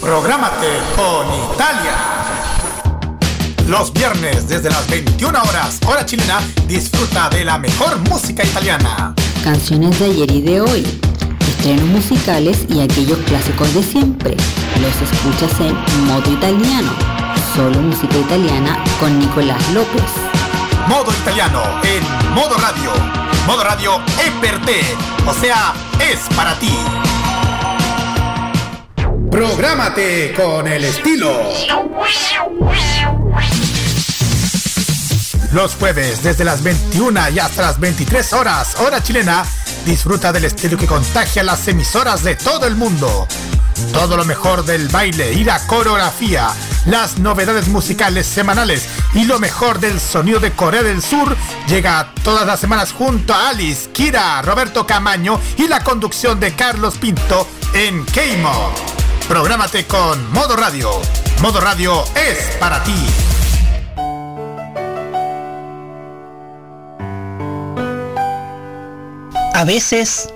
Prográmate con Italia. Los viernes desde las 21 horas, hora chilena, disfruta de la mejor música italiana. Canciones de ayer y de hoy, estrenos musicales y aquellos clásicos de siempre. Los escuchas en modo italiano. Solo música italiana con Nicolás López. Modo italiano en modo radio. Modo radio es o sea, es para ti. Prográmate con el estilo. Los jueves desde las 21 y hasta las 23 horas, hora chilena, disfruta del estilo que contagia las emisoras de todo el mundo. Todo lo mejor del baile y la coreografía, las novedades musicales semanales y lo mejor del sonido de Corea del Sur llega todas las semanas junto a Alice, Kira, Roberto Camaño y la conducción de Carlos Pinto en K-Mod. Prográmate con Modo Radio. Modo Radio es para ti. A veces,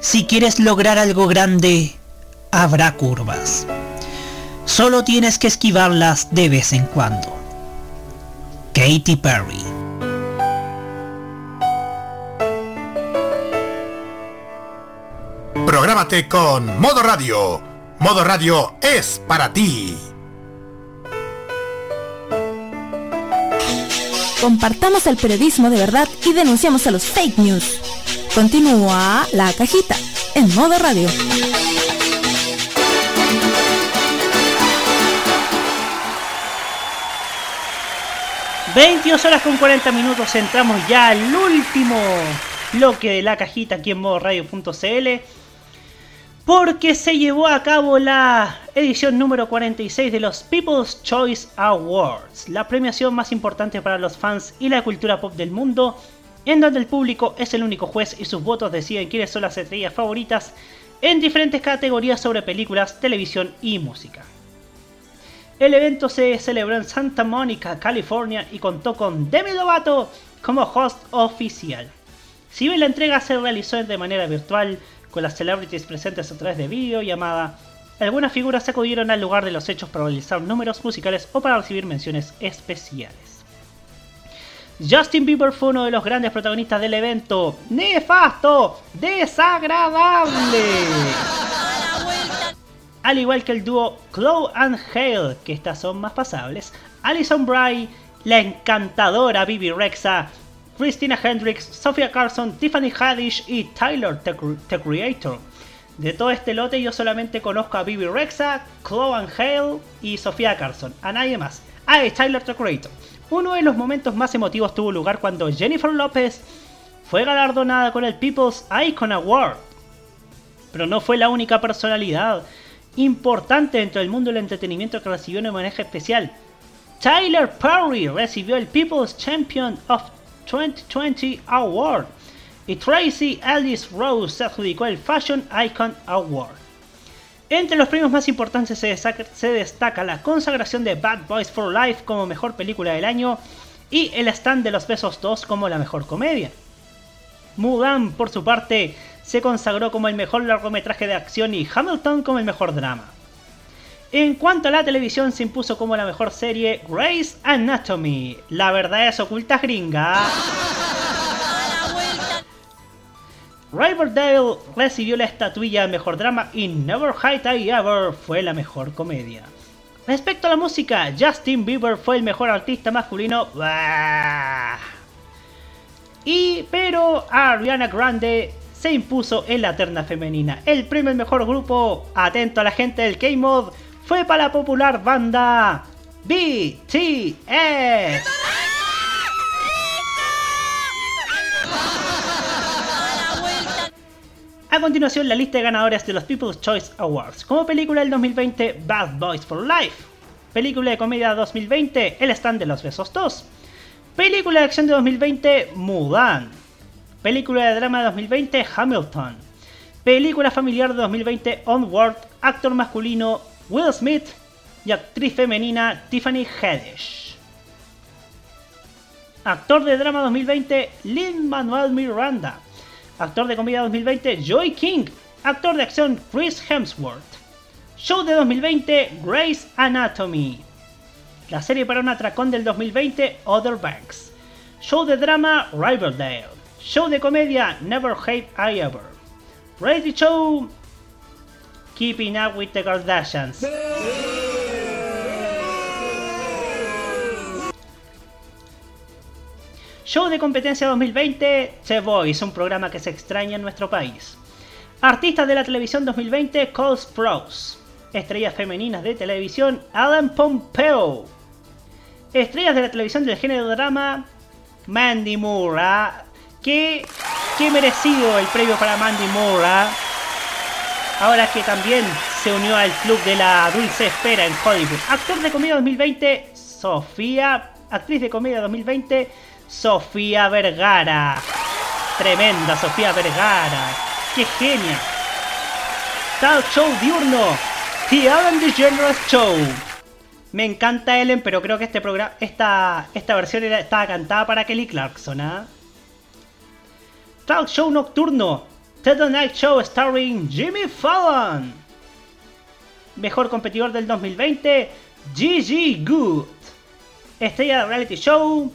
si quieres lograr algo grande, habrá curvas. Solo tienes que esquivarlas de vez en cuando. Katy Perry. Prográmate con Modo Radio. Modo Radio es para ti. Compartamos el periodismo de verdad y denunciamos a los fake news. Continúa la cajita en modo radio. 22 horas con 40 minutos, entramos ya al último bloque de la cajita aquí en modo radio.cl porque se llevó a cabo la edición número 46 de los People's Choice Awards, la premiación más importante para los fans y la cultura pop del mundo, en donde el público es el único juez y sus votos deciden quiénes son las estrellas favoritas en diferentes categorías sobre películas, televisión y música. El evento se celebró en Santa Mónica, California y contó con Demi Lovato como host oficial. Si bien la entrega se realizó de manera virtual, con las celebrities presentes a través de videollamada, algunas figuras acudieron al lugar de los hechos para realizar números musicales o para recibir menciones especiales. Justin Bieber fue uno de los grandes protagonistas del evento. ¡Nefasto! ¡Desagradable! Al igual que el dúo Chloe and Hale, que estas son más pasables, Alison Bry, la encantadora Bibi Rexa, Christina Hendricks, Sophia Carson, Tiffany Haddish y Tyler The, Creator. De todo este lote yo solamente conozco a Bibi Rexa, Chloe and Hale y Sofía Carson, a nadie más. Ah, y Tyler The Creator. Uno de los momentos más emotivos tuvo lugar cuando Jennifer Lopez fue galardonada con el People's Icon Award. Pero no fue la única personalidad importante dentro del mundo del entretenimiento que recibió un homenaje especial. Tyler Perry recibió el People's Champion of 2020 Award y Tracy Ellis Rose se adjudicó el Fashion Icon Award. Entre los premios más importantes se destaca, la consagración de Bad Boys for Life como mejor película del año y el stand de los besos 2 como la mejor comedia. Mulan, por su parte, se consagró como el mejor largometraje de acción y Hamilton como el mejor drama. En cuanto a la televisión, se impuso como la mejor serie Grey's Anatomy, la verdad es oculta gringa. Riverdale recibió la estatuilla mejor drama y Never Hide I Ever fue la mejor comedia. Respecto a la música, Justin Bieber fue el mejor artista masculino. Y pero Ariana Grande se impuso en la terna femenina. El al mejor grupo, atento a la gente del K-Mod, fue para la popular banda BTS. A continuación, la lista de ganadores de los People's Choice Awards. Como película del 2020, Bad Boys for Life. Película de comedia 2020, El stand de los besos 2. Película de acción de 2020, Mulan. Película de drama de 2020, Hamilton. Película familiar de 2020, Onward. Actor masculino, Will Smith. Y actriz femenina, Tiffany Haddish. Actor de drama 2020, Lin Manuel Miranda. Actor de comedia 2020, Joy King. Actor de acción, Chris Hemsworth. Show de 2020, Grey's Anatomy. La serie para un atracón del 2020, Other Banks. Show de drama, Riverdale. Show de comedia, Never Hate I Ever. Reality Show, Keeping Up with the Kardashians. Show de competencia 2020, The Voice, un programa que se extraña en nuestro país. Artistas de la televisión 2020, Cole Sprouse. Estrellas femeninas de televisión, Alan Pompeo. Estrellas de la televisión del género drama, Mandy Moore. ¿ah? Qué, qué merecido el premio para Mandy Moore. ¿ah? Ahora que también se unió al club de la dulce espera en Hollywood. Actor de comedia 2020, Sofía. Actriz de comedia 2020, Sofía Vergara. Tremenda Sofía Vergara. ¡Qué genia! Talk Show diurno. The Ellen DeGeneres Show. Me encanta Ellen, pero creo que este programa, esta, esta versión era, estaba cantada para Kelly Clarkson. ¿ah? Talk Show nocturno. The Night Show starring Jimmy Fallon. Mejor competidor del 2020, Gigi Good. Estrella de reality show,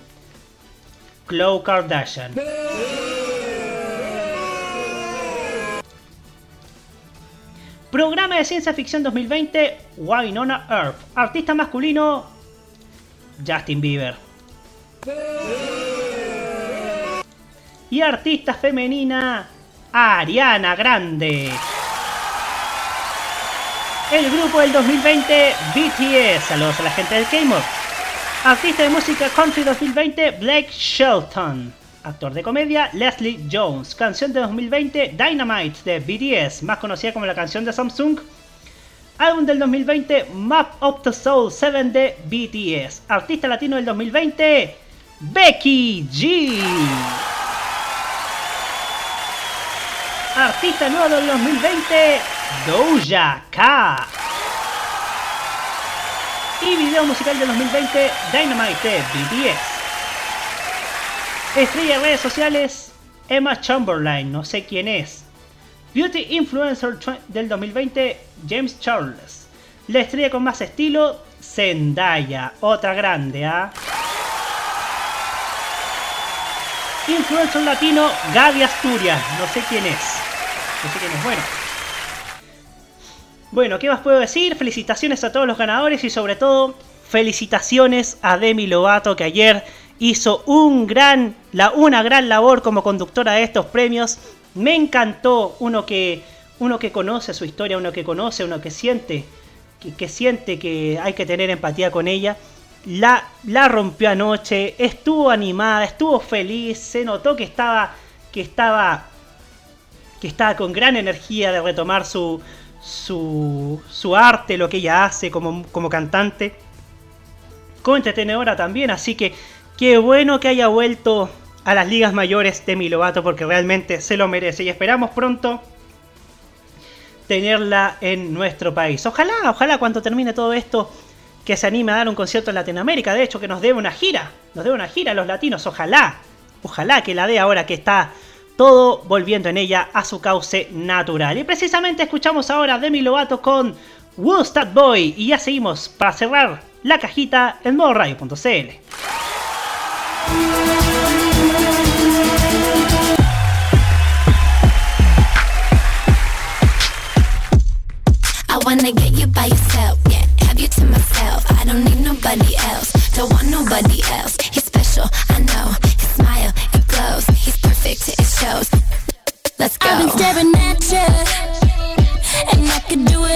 Khloe Kardashian. Programa de ciencia ficción 2020, Wynonna Earp. Artista masculino, Justin Bieber. Y artista femenina, Ariana Grande. El grupo del 2020, BTS. Saludos a la gente del K-Mod. Artista de música country 2020, Blake Shelton. Actor de comedia, Leslie Jones. Canción de 2020, Dynamite de BTS, más conocida como la canción de Samsung. Álbum del 2020, Map of the Soul 7 de BTS. Artista latino del 2020, Becky G. Artista nuevo del 2020, Doja Cat. Y video musical del 2020, Dynamite de BTS. Estrella de redes sociales, Emma Chamberlain, no sé quién es. Beauty Influencer del 2020, James Charles. La estrella con más estilo, Zendaya, otra grande, ¿ah? Influencer latino, Gaby Asturias, no sé quién es. No sé quién es, bueno. Bueno, ¿qué más puedo decir? Felicitaciones a todos los ganadores y sobre todo, felicitaciones a Demi Lovato que ayer hizo un gran, la, una gran labor como conductora de estos premios. Me encantó uno que, uno que conoce su historia, uno que conoce, uno que siente, que, siente que hay que tener empatía con ella. La, la rompió anoche, estuvo animada, estuvo feliz, se notó que estaba, que estaba, que estaba con gran energía de retomar su, su, su arte, lo que ella hace como, como cantante, como entretenedora también, así que Qué bueno que haya vuelto a las ligas mayores de Lovato porque realmente se lo merece. Y esperamos pronto tenerla en nuestro país. Ojalá, ojalá cuando termine todo esto que se anime a dar un concierto en Latinoamérica, de hecho que nos dé una gira, nos dé una gira a los latinos, ojalá, ojalá que la dé ahora que está todo volviendo en ella a su cauce natural. Y precisamente escuchamos ahora a Demi Lovato con Who's That Boy y ya seguimos para cerrar la cajita en modoradio.cl. wanna get you by yourself, yeah. Have you to myself. I don't need nobody else. Don't want nobody else. He's special, I know it shows. Let's go. I've been staring at you, and I could do it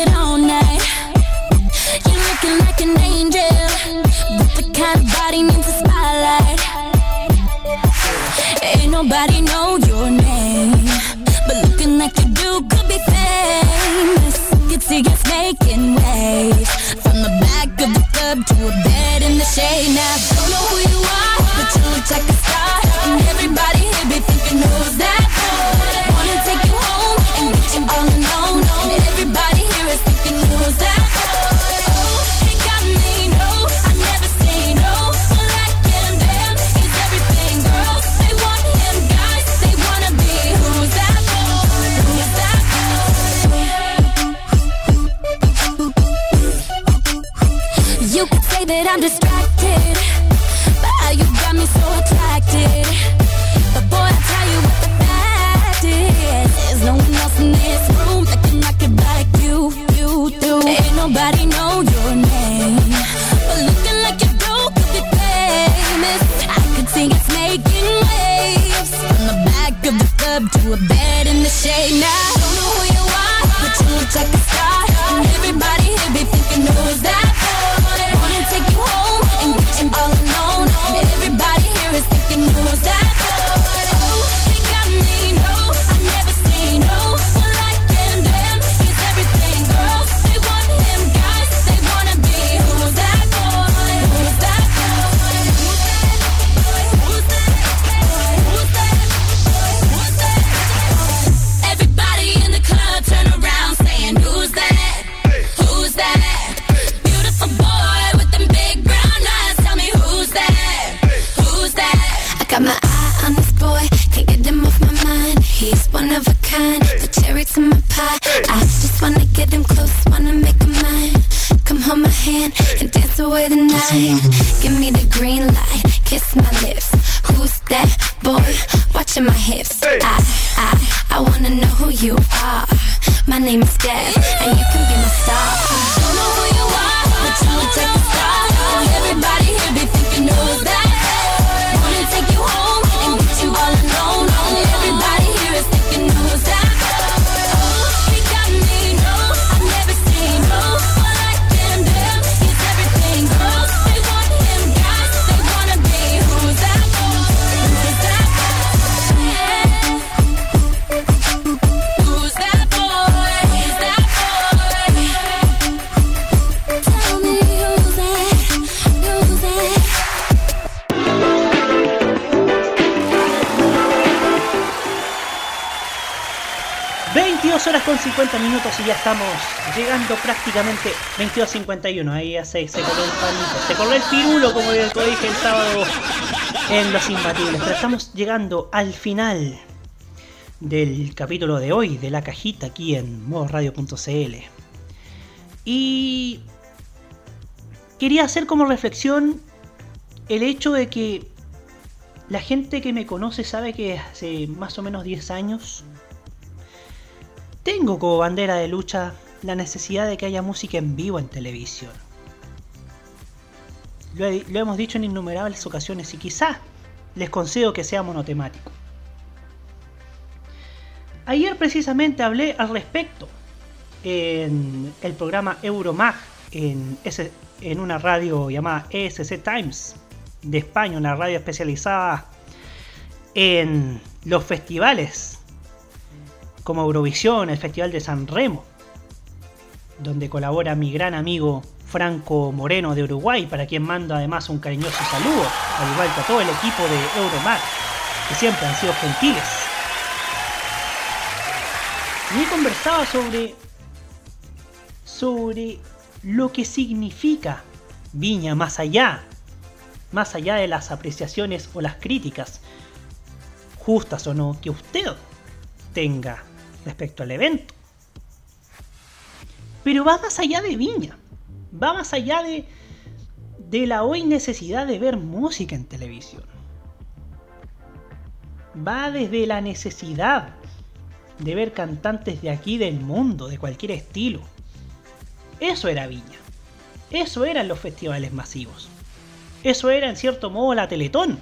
22.51. Ahí ya se, se corrió el palito. Se corrió el pirulo, como dije el sábado en Los Imbatibles. Pero estamos llegando al final del capítulo de hoy de la cajita aquí en modoradio.cl. Y quería hacer como reflexión el hecho de que la gente que me conoce sabe que hace más o menos 10 años tengo como bandera de lucha la necesidad de que haya música en vivo en televisión. Lo, he- lo hemos dicho en innumerables ocasiones y quizás les concedo que sea monotemático. Ayer precisamente hablé al respecto en el programa Euromag en, ese- en una radio llamada ESC Times de España, una radio especializada en los festivales como Eurovisión, el Festival de San Remo, donde colabora mi gran amigo Franco Moreno de Uruguay, para quien mando además un cariñoso saludo, al igual que a todo el equipo de Euromar, que siempre han sido gentiles. Y he conversado sobre, sobre lo que significa Viña más allá, más allá de las apreciaciones o las críticas, justas o no, que usted tenga respecto al evento. Pero va más allá de Viña, va más allá de, de la hoy necesidad de ver música en televisión. Va desde la necesidad de ver cantantes de aquí del mundo, de cualquier estilo, Eso era Viña. Eso eran los festivales masivos. Eso era en cierto modo la Teletón.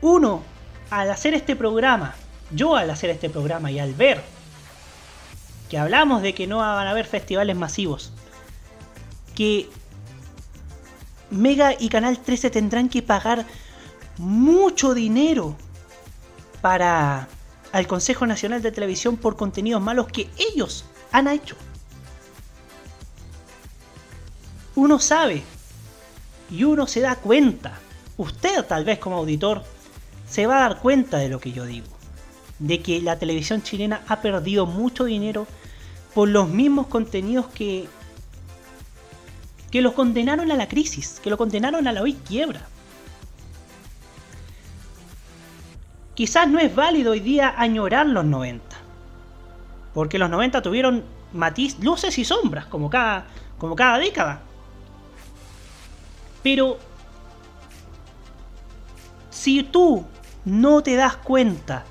Uno, al hacer este programa, yo al hacer este programa y al ver que hablamos de que no van a haber festivales masivos, que Mega y Canal 13 tendrán que pagar mucho dinero para al Consejo Nacional de Televisión por contenidos malos que ellos han hecho. Uno sabe y uno se da cuenta, usted tal vez como auditor, se va a dar cuenta de lo que yo digo, de que la televisión chilena ha perdido mucho dinero por los mismos contenidos que que los condenaron a la crisis, que lo condenaron a la hoy quiebra. Quizás no es válido hoy día añorar los 90, porque los 90 tuvieron matiz, luces y sombras, como cada, como cada década. Pero si tú no te das cuenta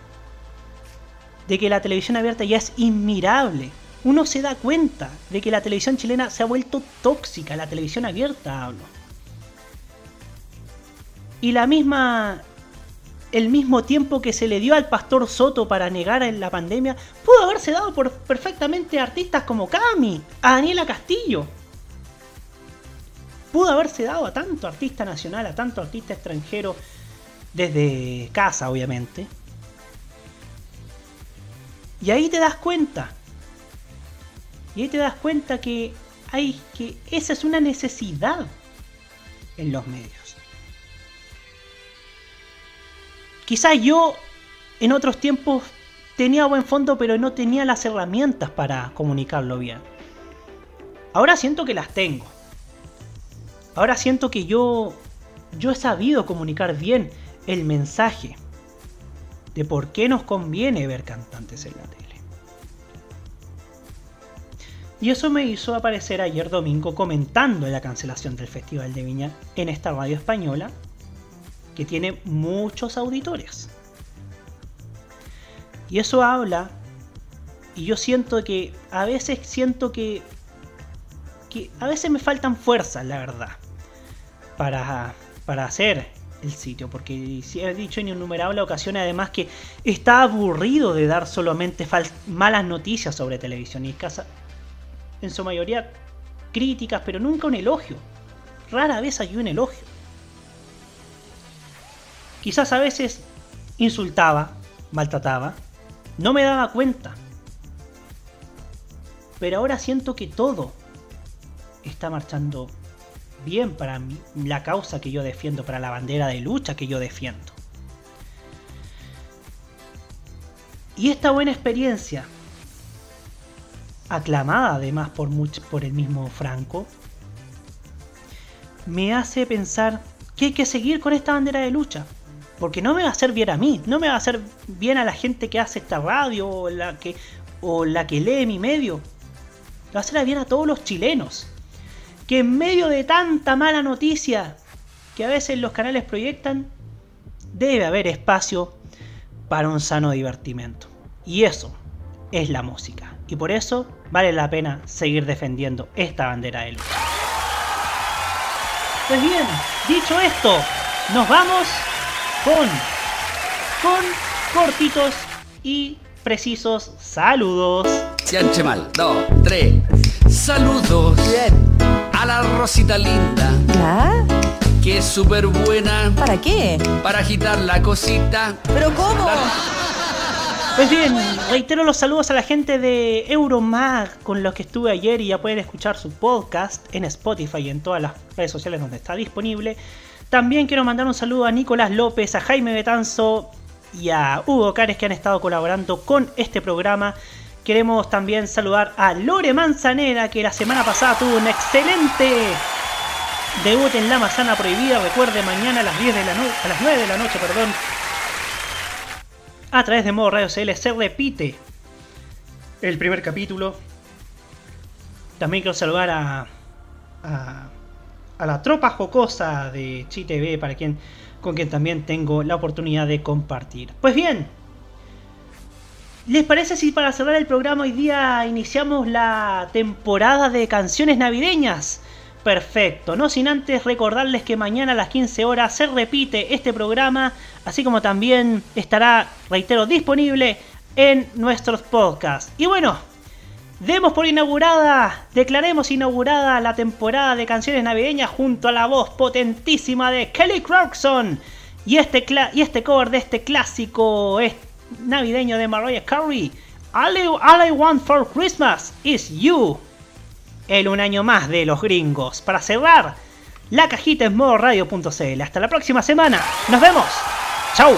de que la televisión abierta ya es inmirable, uno se da cuenta de que la televisión chilena se ha vuelto tóxica, la televisión abierta hablo. Y la misma el mismo tiempo que se le dio al pastor Soto para negar en la pandemia, pudo haberse dado por perfectamente artistas como Cami, a Daniela Castillo. Pudo haberse dado a tanto artista nacional, a tanto artista extranjero, desde casa, obviamente. Y ahí te das cuenta. Y ahí te das cuenta que hay que esa es una necesidad en los medios. Quizás yo en otros tiempos tenía buen fondo, pero no tenía las herramientas para comunicarlo bien. Ahora siento que las tengo. Ahora siento que yo yo he sabido comunicar bien el mensaje de por qué nos conviene ver cantantes en la tele. Y eso me hizo aparecer ayer domingo comentando la cancelación del Festival de Viña en esta radio española que tiene muchos auditores. Y eso habla, y yo siento que, a veces siento que, que a veces me faltan fuerzas, la verdad, para, para hacer el sitio, porque he dicho en innumerables ocasiones además que está aburrido de dar solamente malas noticias sobre televisión y en su mayoría críticas, pero nunca un elogio. Rara vez hay un elogio. Quizás a veces insultaba, maltrataba, no me daba cuenta. Pero ahora siento que todo está marchando bien para mí, la causa que yo defiendo, para la bandera de lucha que yo defiendo. Y esta buena experiencia, aclamada además por, el mismo Franco, me hace pensar que hay que seguir con esta bandera de lucha. Porque no me va a hacer bien a mí, no me va a hacer bien a la gente que hace esta radio o la que, o la que lee mi medio. Va a hacer bien a todos los chilenos. Que en medio de tanta mala noticia que a veces los canales proyectan, debe haber espacio para un sano divertimento. Y eso es la música. Y por eso vale la pena seguir defendiendo esta bandera de luz. Pues bien, dicho esto, nos vamos con, con cortitos y precisos saludos. Sianche mal, dos, tres. Saludos a la Rosita linda. ¿Ya? Que es súper buena. ¿Para qué? Para agitar la cosita. ¿Pero cómo? Pues bien, reitero los saludos a la gente de Euromag con los que estuve ayer y ya pueden escuchar su podcast en Spotify y en todas las redes sociales donde está disponible. También quiero mandar un saludo a Nicolás López, a Jaime Betanzo y a Hugo Cares que han estado colaborando con este programa. Queremos también saludar a Lore Manzanera que la semana pasada tuvo un excelente debut en La Manzana Prohibida. Recuerde, mañana a las, 10 de la a las 9 de la noche, perdón, a través de modo radio CL se repite el primer capítulo. También quiero saludar a, a a la tropa jocosa de TV para quien, con quien también tengo la oportunidad de compartir. Pues bien, ¿Les parece si para cerrar el programa hoy día iniciamos la temporada de canciones navideñas? Perfecto, no sin antes recordarles que mañana a las 15 horas se repite este programa, así como también estará, reitero, disponible en nuestros podcasts. Y bueno, demos por inaugurada, declaremos inaugurada la temporada de canciones navideñas junto a la voz potentísima de Kelly Clarkson y este, y este cover de este clásico navideño de Mariah Carey. All I, all I Want for Christmas is You. El un año más de los gringos. Para cerrar, la cajita es modoradio.cl. Hasta la próxima semana. Nos vemos. Chau.